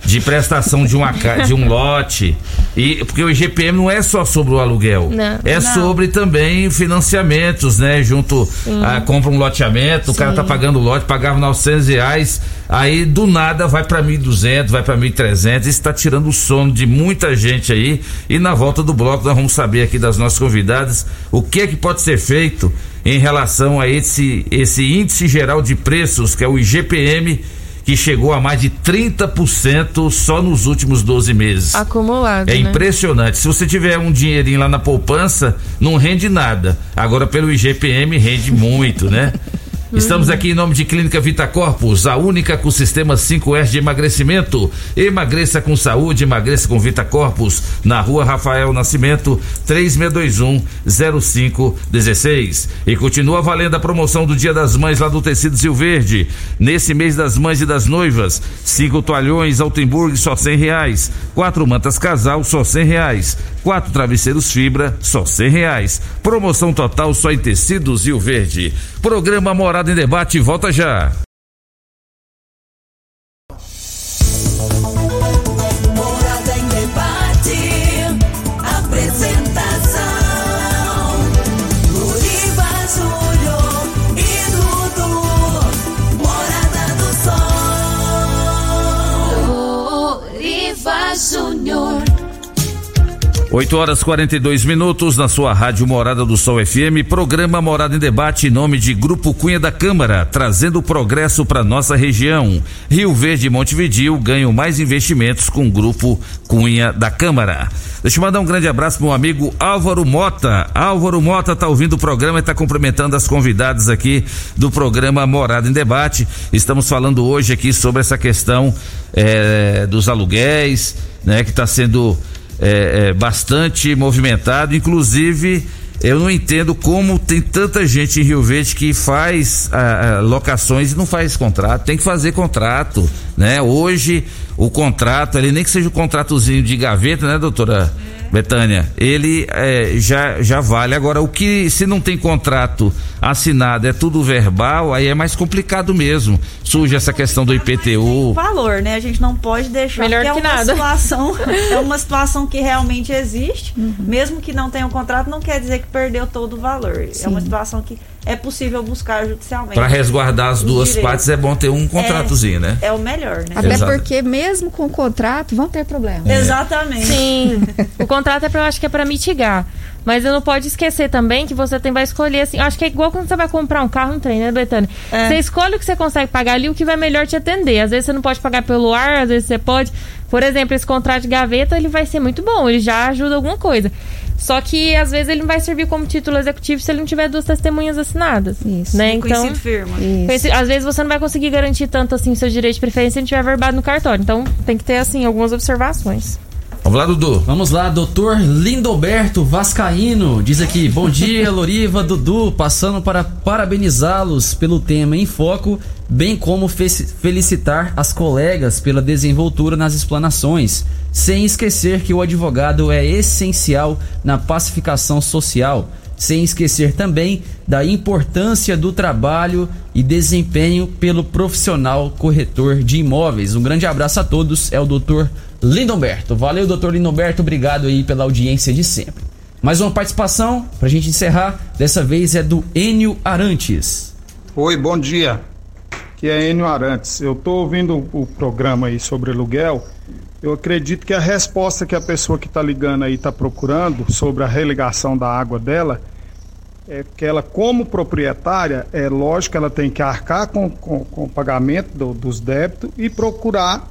Speaker 2: de prestação de, uma, de um lote. E, porque o IGPM não é só sobre o aluguel.
Speaker 7: Não.
Speaker 2: é
Speaker 7: Não.
Speaker 2: sobre também financiamentos, né? Junto, a, compra um loteamento, o cara tá pagando o lote, pagava 900 reais, aí do nada vai para 1.200, vai para 1.300, isso está tirando o sono de muita gente aí. E na volta do bloco nós vamos saber aqui das nossas convidadas o que é que pode ser feito em relação a esse, esse índice geral de preços, que é o IGPM, que chegou a mais de 30% só nos últimos 12 meses.
Speaker 7: Acumulado.
Speaker 2: É
Speaker 7: né?
Speaker 2: impressionante. Se você tiver um dinheirinho lá na poupança, não rende nada. Agora, pelo IGPM, rende muito, né? Estamos aqui em nome de Clínica Vita Corpus, a única com sistema 5S de emagrecimento. Emagreça com saúde, emagreça com Vita Corpus, na rua Rafael Nascimento, 3621-0516. E continua valendo a promoção do Dia das Mães lá do Tecido Rio Verde. Nesse mês das mães e das noivas, cinco toalhões Altenburg, só cem reais. Quatro mantas casal, só cem reais. Quatro travesseiros fibra, só cem reais. Promoção total só em tecidos Rio Verde. Programa Morada em Debate, volta já. 8 horas 42 minutos na sua rádio Morada do Sol FM, programa Morada em Debate em nome de Grupo Cunha da Câmara, trazendo progresso para nossa região. Rio Verde e Montevidil ganham mais investimentos com o Grupo Cunha da Câmara. Deixa eu mandar um grande abraço pro meu amigo Álvaro Mota. Álvaro Mota tá ouvindo o programa e está cumprimentando as convidadas aqui do programa Morada em Debate. Estamos falando hoje aqui sobre essa questão eh, dos aluguéis, né, que está sendo é, é, bastante movimentado, inclusive eu não entendo como tem tanta gente em Rio Verde que faz ah, ah, locações e não faz contrato. Tem que fazer contrato, né? Hoje o contrato, ele nem que seja um contratozinho de gaveta, né, doutora Betânia? Ele eh, já já vale. Agora o que se não tem contrato assinado é tudo verbal, aí é mais complicado mesmo. Surge essa questão do IPTU.
Speaker 6: valor, né? A gente não pode deixar
Speaker 7: Melhor
Speaker 6: porque
Speaker 7: que
Speaker 6: é uma
Speaker 7: nada.
Speaker 6: situação, é uma situação que realmente existe, mesmo que não tenha um contrato, não quer dizer que perdeu todo o valor. É uma
Speaker 8: Sim.
Speaker 6: situação que é possível buscar judicialmente.
Speaker 2: Para resguardar as duas
Speaker 6: direitos.
Speaker 2: partes é bom ter um contratozinho, né?
Speaker 6: É o melhor, né?
Speaker 8: Até
Speaker 2: Exato.
Speaker 8: porque mesmo com o contrato vão ter problema.
Speaker 2: É.
Speaker 6: Exatamente.
Speaker 7: Sim. o contrato é pra, eu acho que é pra mitigar. Mas eu não pode esquecer também que você tem, vai escolher assim. Acho que é igual quando você vai comprar um carro, um trem, né, Betânia?
Speaker 6: É.
Speaker 7: Você escolhe o que você consegue pagar ali, o que vai melhor te atender. Às vezes você não pode pagar pelo ar, às vezes você pode. Por exemplo, esse contrato de gaveta, ele vai ser muito bom, ele já ajuda alguma coisa. Só que às vezes ele não vai servir como título executivo se ele não tiver duas testemunhas assinadas.
Speaker 8: Isso.
Speaker 7: Né? Então,
Speaker 6: Conhecido firma.
Speaker 8: Isso.
Speaker 7: Às vezes você não vai conseguir garantir tanto assim seu direito de preferência se não tiver verbado no cartório. Então tem que ter assim algumas observações.
Speaker 2: Vamos lá, Dudu.
Speaker 3: Vamos lá, doutor Lindoberto Vascaíno. Diz aqui: Bom dia, Loriva, Dudu. Passando para parabenizá-los pelo tema em foco, bem como fe- felicitar as colegas pela desenvoltura nas explanações. Sem esquecer que o advogado é essencial na pacificação social. Sem esquecer também da importância do trabalho e desempenho pelo profissional corretor de imóveis. Um grande abraço a todos. É o doutor Lindomberto. Valeu, doutor Lindomberto. Obrigado aí pela audiência de sempre. Mais uma participação pra gente encerrar. Dessa vez é do Enio Arantes.
Speaker 14: Oi, bom dia. Aqui é Enio Arantes. Eu estou ouvindo o, o programa aí sobre aluguel. Eu acredito que a resposta que a pessoa que está ligando aí está procurando sobre a religação da água dela é que ela, como proprietária, é lógico que ela tem que arcar com, com, com o pagamento do- dos débitos e procurar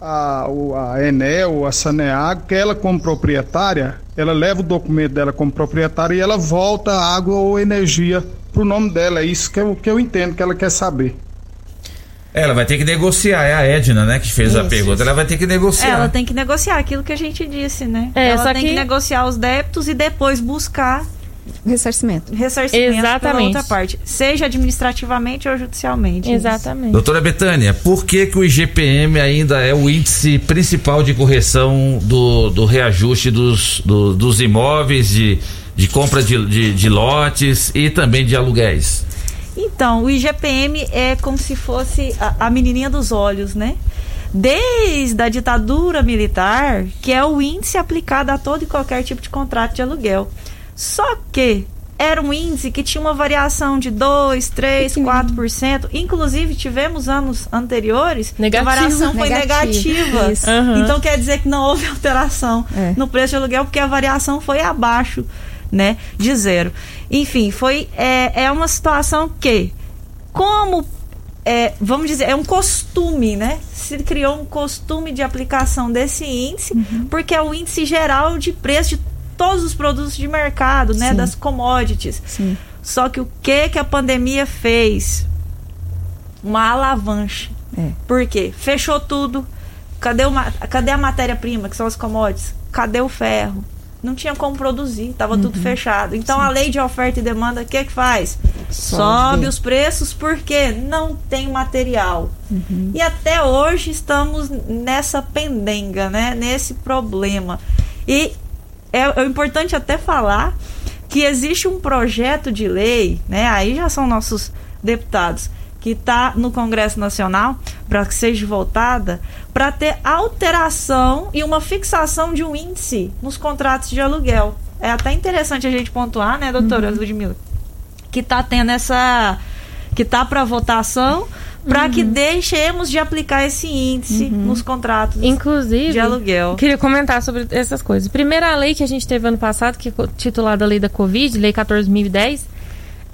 Speaker 14: a, o- a Enel, a Saneago, que ela como proprietária, ela leva o documento dela como proprietária e ela volta a água ou energia pro nome dela. É isso que eu, que eu entendo que ela quer saber.
Speaker 2: Ela vai ter que negociar, é a Edna, né, que fez a
Speaker 6: Isso.
Speaker 2: pergunta. Ela vai ter que negociar.
Speaker 6: Ela tem que negociar aquilo que a gente disse, né?
Speaker 7: É,
Speaker 6: ela
Speaker 7: só
Speaker 6: tem
Speaker 7: que-
Speaker 6: que... negociar os débitos e depois buscar
Speaker 8: Ressarcimento.
Speaker 6: ressarcimento pela
Speaker 7: Exatamente.
Speaker 6: outra parte, seja administrativamente ou judicialmente.
Speaker 7: Exatamente.
Speaker 2: Doutora Betânia, por que, que o IGPM ainda é o índice principal de correção do, do reajuste dos, do- dos imóveis, de, de compra de, de, de lotes e também de aluguéis?
Speaker 6: Então, o IGPM é como se fosse a, a menininha dos olhos, né? Desde a ditadura militar, que é o índice aplicado a todo e qualquer tipo de contrato de aluguel. Só que era um índice que tinha uma variação de 2, 3, 4%. Inclusive, tivemos anos anteriores que a variação foi negativa.
Speaker 8: Isso.
Speaker 7: Aham.
Speaker 6: Então quer dizer que não houve alteração
Speaker 8: É.
Speaker 6: no preço de aluguel, porque a variação foi abaixo né, de zero. Enfim, foi é, é uma situação que, como é, vamos dizer, é um costume, né? Se criou um costume de aplicação desse índice, porque é o índice geral de preço de todos os produtos de mercado, né?
Speaker 8: Sim.
Speaker 6: Das commodities.
Speaker 8: Sim.
Speaker 6: Só que o que que a pandemia fez? Uma alavanche.
Speaker 8: É.
Speaker 6: Por quê? Fechou tudo. Cadê, o ma- cadê a matéria-prima, que são as commodities? Cadê o ferro? Não tinha como produzir, estava
Speaker 8: Uhum.
Speaker 6: tudo fechado. Então a lei de oferta e demanda, o que que faz?
Speaker 8: Sobe.
Speaker 6: Sobe os preços porque não tem material.
Speaker 8: Uhum.
Speaker 6: E até hoje estamos nessa pendenga, né? Nesse problema. E é, é importante até falar que existe um projeto de lei, né? Aí já são nossos deputados que está no Congresso Nacional para que seja votada para ter alteração e uma fixação de um índice nos contratos de aluguel. É até interessante a gente pontuar, né, doutora Ludmila, que está tendo essa que tá para votação para que deixemos de aplicar esse índice nos contratos
Speaker 7: Inclusive,
Speaker 6: de aluguel.
Speaker 7: Queria comentar sobre essas coisas. Primeira lei que a gente teve ano passado, que é titulada Lei da Covid, Lei 14.010,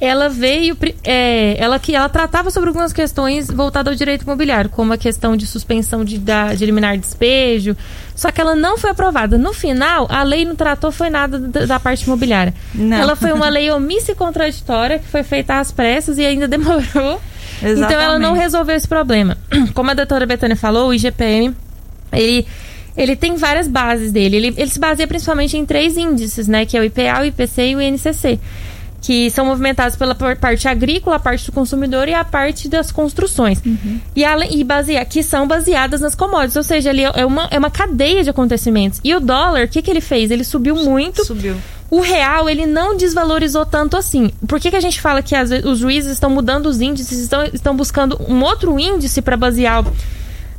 Speaker 7: ela veio, é, ela que ela tratava sobre algumas questões voltadas ao direito imobiliário, como a questão de suspensão de, da, de eliminar despejo. Só que ela não foi aprovada. No final, a lei não tratou foi nada da, da parte imobiliária.
Speaker 6: Não.
Speaker 7: Ela foi uma lei omissa e contraditória que foi feita às pressas e ainda demorou. Então ela não
Speaker 6: Exatamente.
Speaker 7: resolveu esse problema. Como a doutora Betânia falou, o IGPM, ele, ele tem várias bases dele. Ele, ele se baseia principalmente em três índices, né? Que é o IPA, o IPC e o INCC. Que são movimentados pela par- parte agrícola, a parte do consumidor e a parte das construções. E, além, e baseia, que são baseadas nas commodities. Ou seja, ele é uma, é uma cadeia de acontecimentos. E o dólar, o que, que ele fez? Ele subiu muito.
Speaker 6: Subiu.
Speaker 7: O real, ele não desvalorizou tanto assim. Por que, que a gente fala que vezes, os juízes estão mudando os índices, estão, estão buscando um outro índice para basear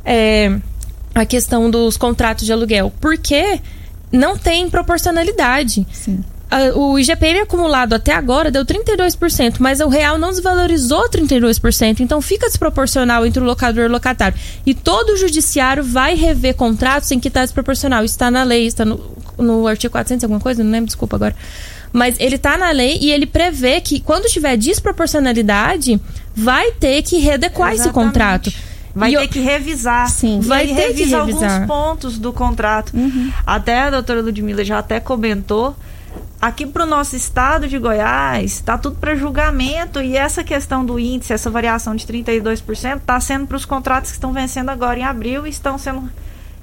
Speaker 7: é, a questão dos contratos de aluguel? Porque não tem proporcionalidade. Ah, O IGPM acumulado até agora deu 32%, mas o real não desvalorizou 32%, então fica desproporcional entre o locador e o locatário. E todo o judiciário vai rever contratos em que está desproporcional. Isso está na lei, está no, no artigo 400, alguma coisa, não lembro, desculpa agora. Mas ele está na lei e ele prevê que quando tiver desproporcionalidade, vai ter que readequar esse
Speaker 6: Exatamente.
Speaker 7: contrato.
Speaker 6: Vai
Speaker 7: E
Speaker 6: ter
Speaker 7: eu-
Speaker 6: que revisar.
Speaker 8: Sim.
Speaker 6: E
Speaker 7: Vai ter que
Speaker 6: revisa
Speaker 7: revisar.
Speaker 6: alguns pontos do contrato. Até a doutora Ludmilla já até comentou. Aqui para o nosso estado de Goiás, está tudo para julgamento e essa questão do índice, essa variação de 32%, está sendo para os contratos que estão vencendo agora em abril e estão sendo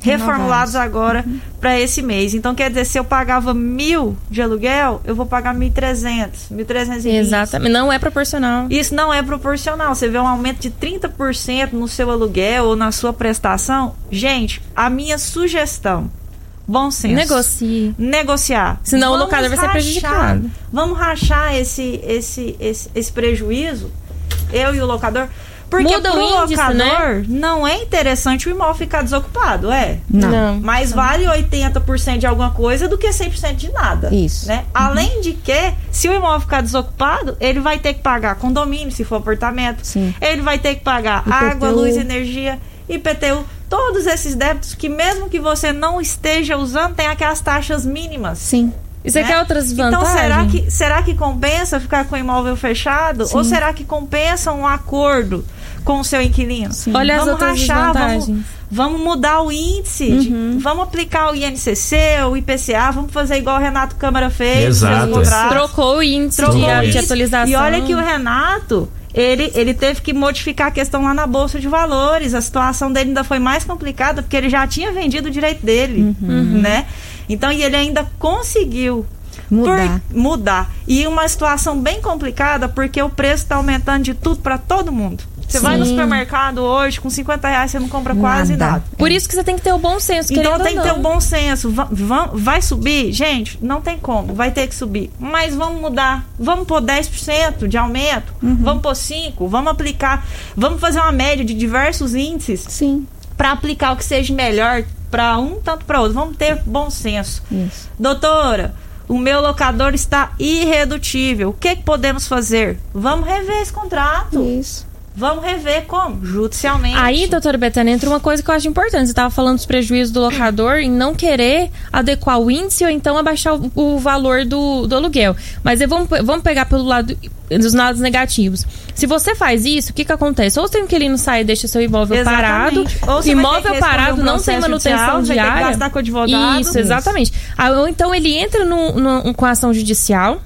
Speaker 6: reformulados agora para esse mês. Então, quer dizer, se eu pagava mil de aluguel, eu vou pagar 1.300, 1.320.
Speaker 7: Exatamente. Não é proporcional.
Speaker 6: Isso não é proporcional. Você vê um aumento de 30% no seu aluguel ou na sua prestação. Gente, a minha sugestão, bom senso.
Speaker 7: Negocie.
Speaker 6: Negociar.
Speaker 7: Senão o
Speaker 6: Vamos
Speaker 7: locador vai ser
Speaker 6: rachar-
Speaker 7: prejudicado.
Speaker 6: Vamos rachar esse, esse, esse, esse prejuízo, eu e o locador. Porque
Speaker 7: Muda
Speaker 6: pro
Speaker 7: o índice,
Speaker 6: locador
Speaker 7: né?
Speaker 6: não é interessante o imóvel ficar desocupado, é?
Speaker 8: Não.
Speaker 7: Não.
Speaker 6: Mais vale 80% de alguma coisa do que 100% de nada.
Speaker 8: Isso.
Speaker 6: Né? Além de que, se o imóvel ficar desocupado, ele vai ter que pagar condomínio, se for apartamento.
Speaker 8: Sim.
Speaker 6: Ele vai ter que pagar
Speaker 8: IPTU.
Speaker 6: água, luz, energia, IPTU. Todos esses débitos que, mesmo que você não esteja usando, tem aquelas taxas mínimas.
Speaker 8: Sim.
Speaker 7: E você
Speaker 6: né?
Speaker 7: quer outras vantagens?
Speaker 6: Então, será que, será que compensa ficar com o imóvel fechado? Ou será que compensa um acordo com o seu inquilino?
Speaker 7: Olha as
Speaker 6: vamos
Speaker 7: outras
Speaker 6: rachar, vamos, vamos mudar o índice, de- vamos aplicar o INCC, o IPCA, vamos fazer igual o Renato Câmara fez.
Speaker 2: Exato, é.
Speaker 7: Trocou o índice
Speaker 6: Trocou
Speaker 7: de,
Speaker 6: o
Speaker 7: de
Speaker 6: índice.
Speaker 7: atualização.
Speaker 6: E olha que o Renato, ele, ele teve que modificar a questão lá na Bolsa de Valores. A situação dele ainda foi mais complicada, porque ele já tinha vendido o direito dele, né? Então, e ele ainda conseguiu
Speaker 8: Mudar.
Speaker 6: por- mudar. E uma situação bem complicada, porque o preço está aumentando de tudo para todo mundo. Você vai no
Speaker 7: Sim.
Speaker 6: supermercado hoje, com 50 reais você não compra quase
Speaker 8: Nada.
Speaker 6: nada.
Speaker 7: Por isso que você tem que ter o bom senso,
Speaker 6: Então tem que ter
Speaker 7: não.
Speaker 6: o bom senso. Va- va- vai subir? Gente, não tem como. Vai ter que subir. Mas vamos mudar. Vamos pôr 10% de aumento. Vamos pôr 5%. Vamos aplicar. Vamos fazer uma média de diversos índices
Speaker 8: Sim.
Speaker 6: para aplicar o que seja melhor para um, tanto para outro. Vamos ter bom senso.
Speaker 8: Isso.
Speaker 6: Doutora, o meu locador está irredutível. O que, que podemos fazer? Vamos rever esse contrato.
Speaker 8: Isso.
Speaker 6: Vamos rever como? Judicialmente.
Speaker 7: Aí, doutora Betânia, entra uma coisa que eu acho importante. Você estava falando dos prejuízos do locador em não querer adequar o índice ou então abaixar o, o valor do, do aluguel. Mas vamos, vamos pegar pelo lado dos lados negativos. Se você faz isso, o que, que acontece? Ou seu inquilino sai e deixa seu imóvel
Speaker 6: Exatamente.
Speaker 7: parado.
Speaker 6: Ou
Speaker 7: imóvel
Speaker 6: que
Speaker 7: parado
Speaker 6: um
Speaker 7: não tem manutenção
Speaker 6: judicial, vai ter que
Speaker 7: diária.
Speaker 6: gastar com advogado.
Speaker 7: Isso, exatamente. Ah, Ou então ele entra no, no- com a ação judicial.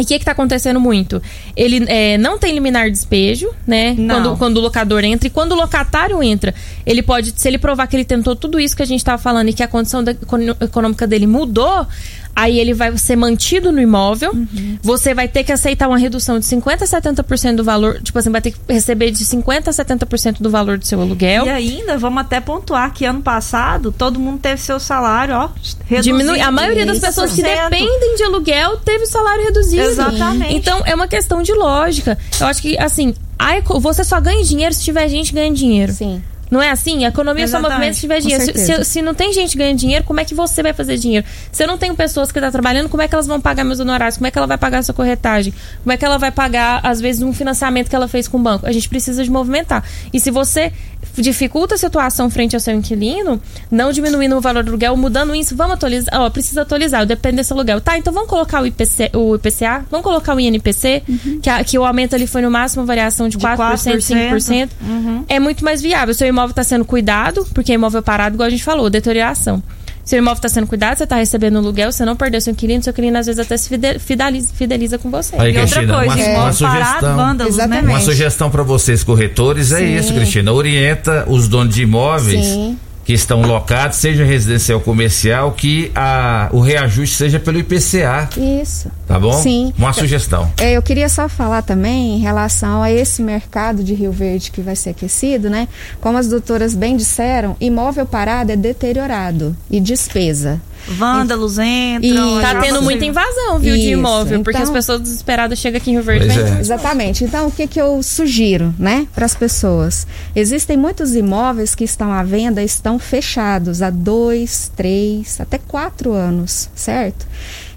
Speaker 7: E o que está acontecendo muito? Ele é, não tem liminar de despejo, né?
Speaker 6: Não.
Speaker 7: Quando, quando o locador entra. E quando o locatário entra, ele pode, se ele provar que ele tentou tudo isso que a gente estava falando e que a condição da- econômica dele mudou, aí ele vai ser mantido no imóvel.
Speaker 6: Uhum.
Speaker 7: Você vai ter que aceitar uma redução de 50% a 70% do valor. Tipo assim, vai ter que receber de 50% a 70% do valor do seu aluguel.
Speaker 6: E ainda, vamos até pontuar que ano passado todo mundo teve seu salário, ó, reduzido.
Speaker 7: Diminui. A maioria das pessoas que
Speaker 6: 100%.
Speaker 7: dependem de aluguel teve o salário reduzido.
Speaker 6: Exatamente.
Speaker 7: Então é uma questão de lógica. Eu acho que, assim, a eco- você só ganha dinheiro se tiver gente ganhando dinheiro.
Speaker 8: Sim.
Speaker 7: Não é assim? A economia só
Speaker 6: Exatamente,
Speaker 7: movimenta se tiver dinheiro. Se, se- se não tem gente ganhando dinheiro, como é que você vai fazer dinheiro? Se eu não tenho pessoas que estão trabalhando, como é que elas vão pagar meus honorários? Como é que ela vai pagar a sua corretagem? Como é que ela vai pagar, às vezes, um financiamento que ela fez com o banco? A gente precisa de movimentar. E se você dificulta a situação frente ao seu inquilino, não diminuindo o valor do aluguel, mudando isso, vamos atualizar. Ó, precisa atualizar, depende desse aluguel. Tá, então vamos colocar o, IPC, o IPCA, vamos colocar o INPC, que, a- que o aumento ali foi no máximo variação de, 4%, 5%.
Speaker 6: Uhum.
Speaker 7: É muito mais viável. Seu imóvel está sendo cuidado, porque imóvel parado, igual a gente falou, deterioração. Seu imóvel está sendo cuidado, você está recebendo aluguel, você não perdeu seu inquilino, seu inquilino às vezes até se fide- fideliza, fideliza com você.
Speaker 2: Aí,
Speaker 7: e outra
Speaker 2: Cristina,
Speaker 7: coisa,
Speaker 2: uma,
Speaker 7: imóvel
Speaker 2: uma sugestão,
Speaker 7: vândalos, né?
Speaker 2: uma sugestão para vocês corretores é
Speaker 7: Sim.
Speaker 2: isso, Cristina. Orienta os donos de imóveis
Speaker 8: Sim.
Speaker 2: Que estão locados, seja residencial ou comercial, que a, o reajuste seja pelo IPCA,
Speaker 8: Isso.
Speaker 2: tá bom?
Speaker 8: Sim.
Speaker 2: Uma sugestão.
Speaker 8: É, eu queria só falar também em relação a esse mercado de Rio Verde que vai ser aquecido, né? Como as doutoras bem disseram, imóvel parado é deteriorado e despesa.
Speaker 6: Vândalos entram.
Speaker 7: Tá
Speaker 6: acaba
Speaker 7: tendo muita invasão, viu, de
Speaker 8: Isso,
Speaker 7: imóvel, porque
Speaker 8: então-
Speaker 7: as pessoas desesperadas chegam aqui em Rio Verde.
Speaker 2: É.
Speaker 8: Exatamente. Então, o que, que eu sugiro, né, para as pessoas? Existem muitos imóveis que estão à venda, estão fechados há dois, três, até quatro anos, certo?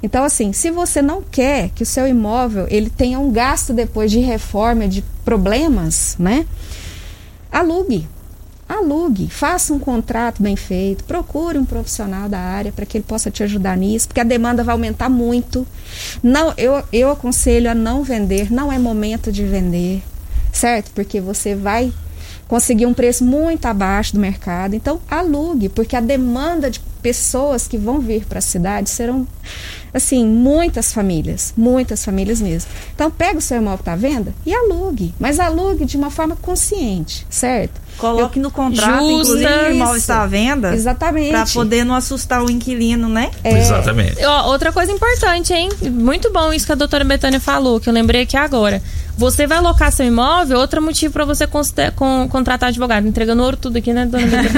Speaker 8: Então, assim, se você não quer que o seu imóvel ele tenha um gasto depois de reforma, de problemas, né? Alugue. Alugue, faça um contrato bem feito, procure um profissional da área para que ele possa te ajudar nisso, porque a demanda vai aumentar muito. Não, eu, eu aconselho a não vender, não é momento de vender, certo? Porque você vai conseguir um preço muito abaixo do mercado. Então, alugue, porque a demanda de pessoas que vão vir para a cidade serão, assim, muitas famílias, muitas famílias mesmo. Então, pega o seu imóvel à venda e alugue, mas alugue de uma forma consciente, certo?
Speaker 6: Coloque no contrato,
Speaker 8: Justa,
Speaker 6: inclusive, que o imóvel está à venda.
Speaker 8: Exatamente.
Speaker 6: Para poder não assustar o inquilino, né?
Speaker 8: É.
Speaker 2: Exatamente.
Speaker 7: Ó, outra coisa importante, hein? Muito bom isso que a doutora Betânia falou, que eu lembrei aqui agora. Você vai alocar seu imóvel, outro motivo para você con- contratar advogado. Entregando ouro tudo aqui, né, dona Betânia?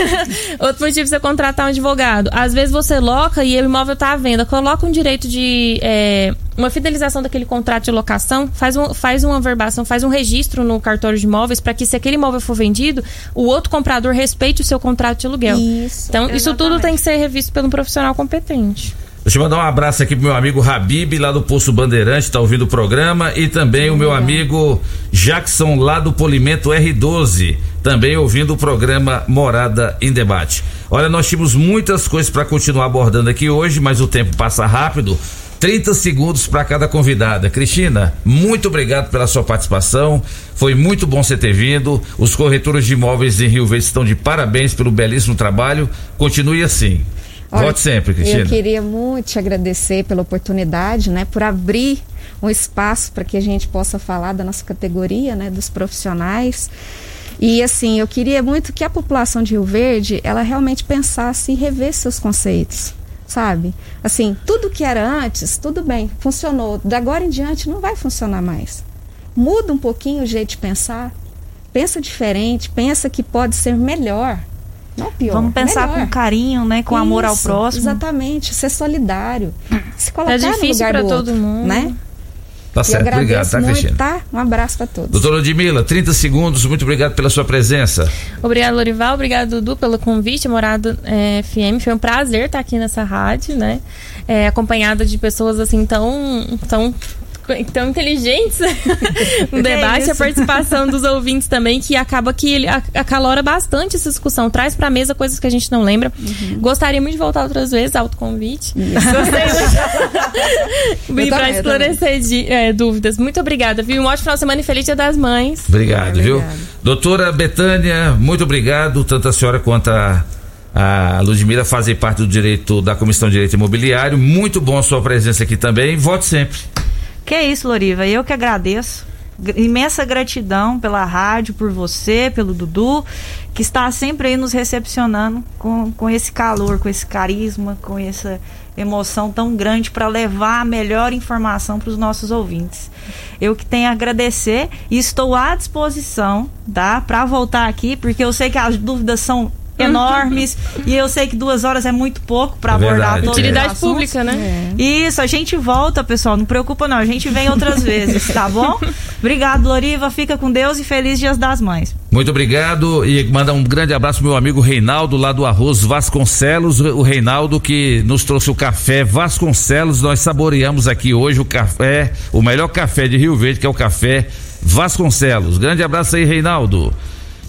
Speaker 7: outro motivo pra você contratar um advogado. Às vezes você loca e o imóvel tá à venda. Coloca um direito de. é, uma fidelização daquele contrato de locação, faz, um, faz uma verbação, faz um registro no cartório de imóveis para que, se aquele imóvel for vendido, o outro comprador respeite o seu contrato de aluguel.
Speaker 8: Isso.
Speaker 7: Então, isso tudo tem que ser revisto por um profissional competente.
Speaker 2: Deixa eu mandar um abraço aqui pro meu amigo Habib, lá do Poço Bandeirante, tá ouvindo o programa, e também o meu amigo Jackson, lá do Polimento R12, também ouvindo o programa Morada em Debate. Olha, nós tínhamos muitas coisas para continuar abordando aqui hoje, mas o tempo passa rápido. 30 segundos para cada convidada. Cristina, muito obrigado pela sua participação. Foi muito bom você ter vindo. Os corretores de imóveis em Rio Verde estão de parabéns pelo belíssimo trabalho. Continue assim.
Speaker 8: Olha,
Speaker 2: Volte sempre, Cristina.
Speaker 8: Eu queria muito te agradecer pela oportunidade, né, por abrir um espaço para que a gente possa falar da nossa categoria, né, dos profissionais. E assim, eu queria muito que a população de Rio Verde, ela realmente pensasse e revesse seus conceitos, sabe? Assim, tudo que era antes, tudo bem, funcionou. Da agora em diante não vai funcionar mais. Muda um pouquinho o jeito de pensar. Pensa diferente, pensa que pode ser melhor. Não pior.
Speaker 6: Vamos pensar
Speaker 8: melhor.
Speaker 6: com carinho, né? Com amor ao
Speaker 8: Isso,
Speaker 6: próximo.
Speaker 8: Exatamente, ser solidário. Se colocar
Speaker 7: Tá difícil
Speaker 8: no lugar
Speaker 7: pra
Speaker 8: do
Speaker 7: todo
Speaker 8: outro,
Speaker 7: mundo.
Speaker 8: né?
Speaker 2: Tá certo, obrigado, tá,
Speaker 8: muito,
Speaker 2: Cristina?
Speaker 8: tá? Um abraço para todos.
Speaker 2: Doutora Ludmila, 30 segundos, muito obrigado pela sua presença.
Speaker 7: Obrigada, Lorival. Obrigado, Dudu, pelo convite. Morado é, FM. Foi um prazer estar aqui nessa rádio, né? É, acompanhada de pessoas assim tão. tão tão inteligentes no
Speaker 6: Que
Speaker 7: debate,
Speaker 6: isso?
Speaker 7: a participação dos ouvintes também, que acaba que ele a- acalora bastante essa discussão, traz pra mesa coisas que a gente não lembra.
Speaker 6: Uhum.
Speaker 7: Gostaria muito de voltar outras vezes, autoconvite. Gostei muito. Pra esclarecer de- é, dúvidas. Muito obrigada, viu? Um ótimo final de semana e feliz Dia das Mães.
Speaker 2: Obrigado, viu? Doutora Betânia, muito obrigado, tanto a senhora quanto a, a Ludmila fazem parte do direito da Comissão de Direito Imobiliário. Muito bom a sua presença aqui também. Volte sempre.
Speaker 6: Que é isso, Loriva. Eu que agradeço. Gr- Imensa gratidão pela rádio, por você, pelo Dudu, que está sempre aí nos recepcionando com, com esse calor, com esse carisma, com essa emoção tão grande para levar a melhor informação para os nossos ouvintes. Eu que tenho a agradecer e estou à disposição, tá? Para voltar aqui, porque eu sei que as dúvidas são enormes. E eu sei que duas horas é muito pouco para
Speaker 2: É
Speaker 6: abordar
Speaker 2: verdade,
Speaker 6: todos
Speaker 2: é.
Speaker 6: os
Speaker 7: Utilidade pública, né?
Speaker 6: Isso, a gente volta, pessoal. Não preocupa, não. A gente vem outras vezes, tá bom? Obrigado, Loriva. Fica com Deus e feliz Dias das Mães.
Speaker 2: Muito obrigado e manda um grande abraço pro meu amigo Reinaldo lá do Arroz Vasconcelos, o Reinaldo que nos trouxe o café Vasconcelos, nós saboreamos aqui hoje o café, o melhor café de Rio Verde, que é o café Vasconcelos. Grande abraço aí, Reinaldo.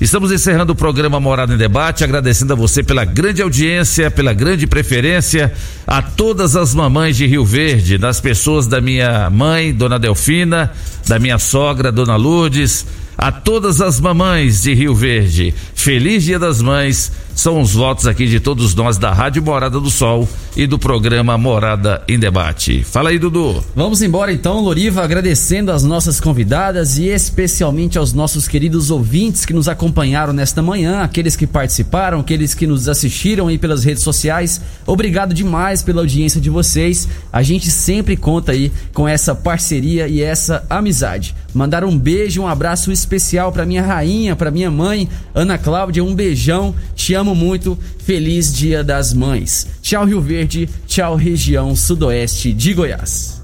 Speaker 2: Estamos encerrando o programa Morada em Debate, agradecendo a você pela grande audiência, pela grande preferência, a todas as mamães de Rio Verde, das pessoas da minha mãe, Dona Delfina, da minha sogra, Dona Lourdes, a todas as mamães de Rio Verde. Feliz Dia das Mães. São os votos aqui de todos nós da Rádio Morada do Sol e do programa Morada em Debate. Fala aí, Dudu.
Speaker 3: Vamos embora então, Loriva, agradecendo as nossas convidadas e especialmente aos nossos queridos ouvintes que nos acompanharam nesta manhã, aqueles que participaram, aqueles que nos assistiram aí pelas redes sociais. Obrigado demais pela audiência de vocês. A gente sempre conta aí com essa parceria e essa amizade. Mandar um beijo, um abraço especial para minha rainha, para minha mãe, Ana Cláudia, um beijão. Te amo muito. Feliz Dia das Mães. Tchau Rio Verde, tchau região sudoeste de Goiás.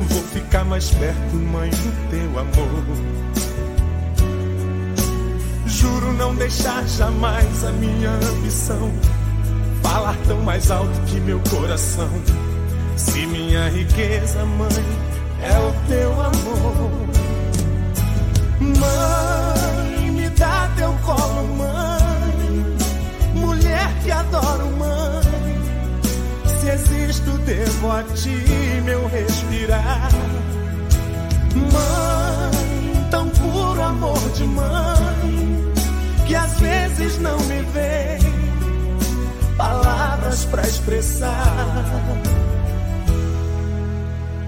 Speaker 15: Vou ficar mais perto, mãe, do teu amor. Juro não deixar jamais a minha ambição falar tão mais alto que meu coração. Se minha riqueza, mãe, é o teu amor. Mãe, me dá teu colo, mãe. Existo, devo a ti meu respirar. Mãe, tão puro amor de mãe, que às vezes não me vem palavras pra expressar.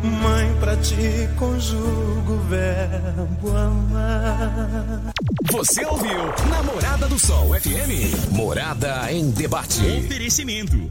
Speaker 15: Mãe, pra ti conjugo o verbo amar.
Speaker 5: Você ouviu Namorada do Sol FM. Morada em Debate.
Speaker 16: Oferecimento: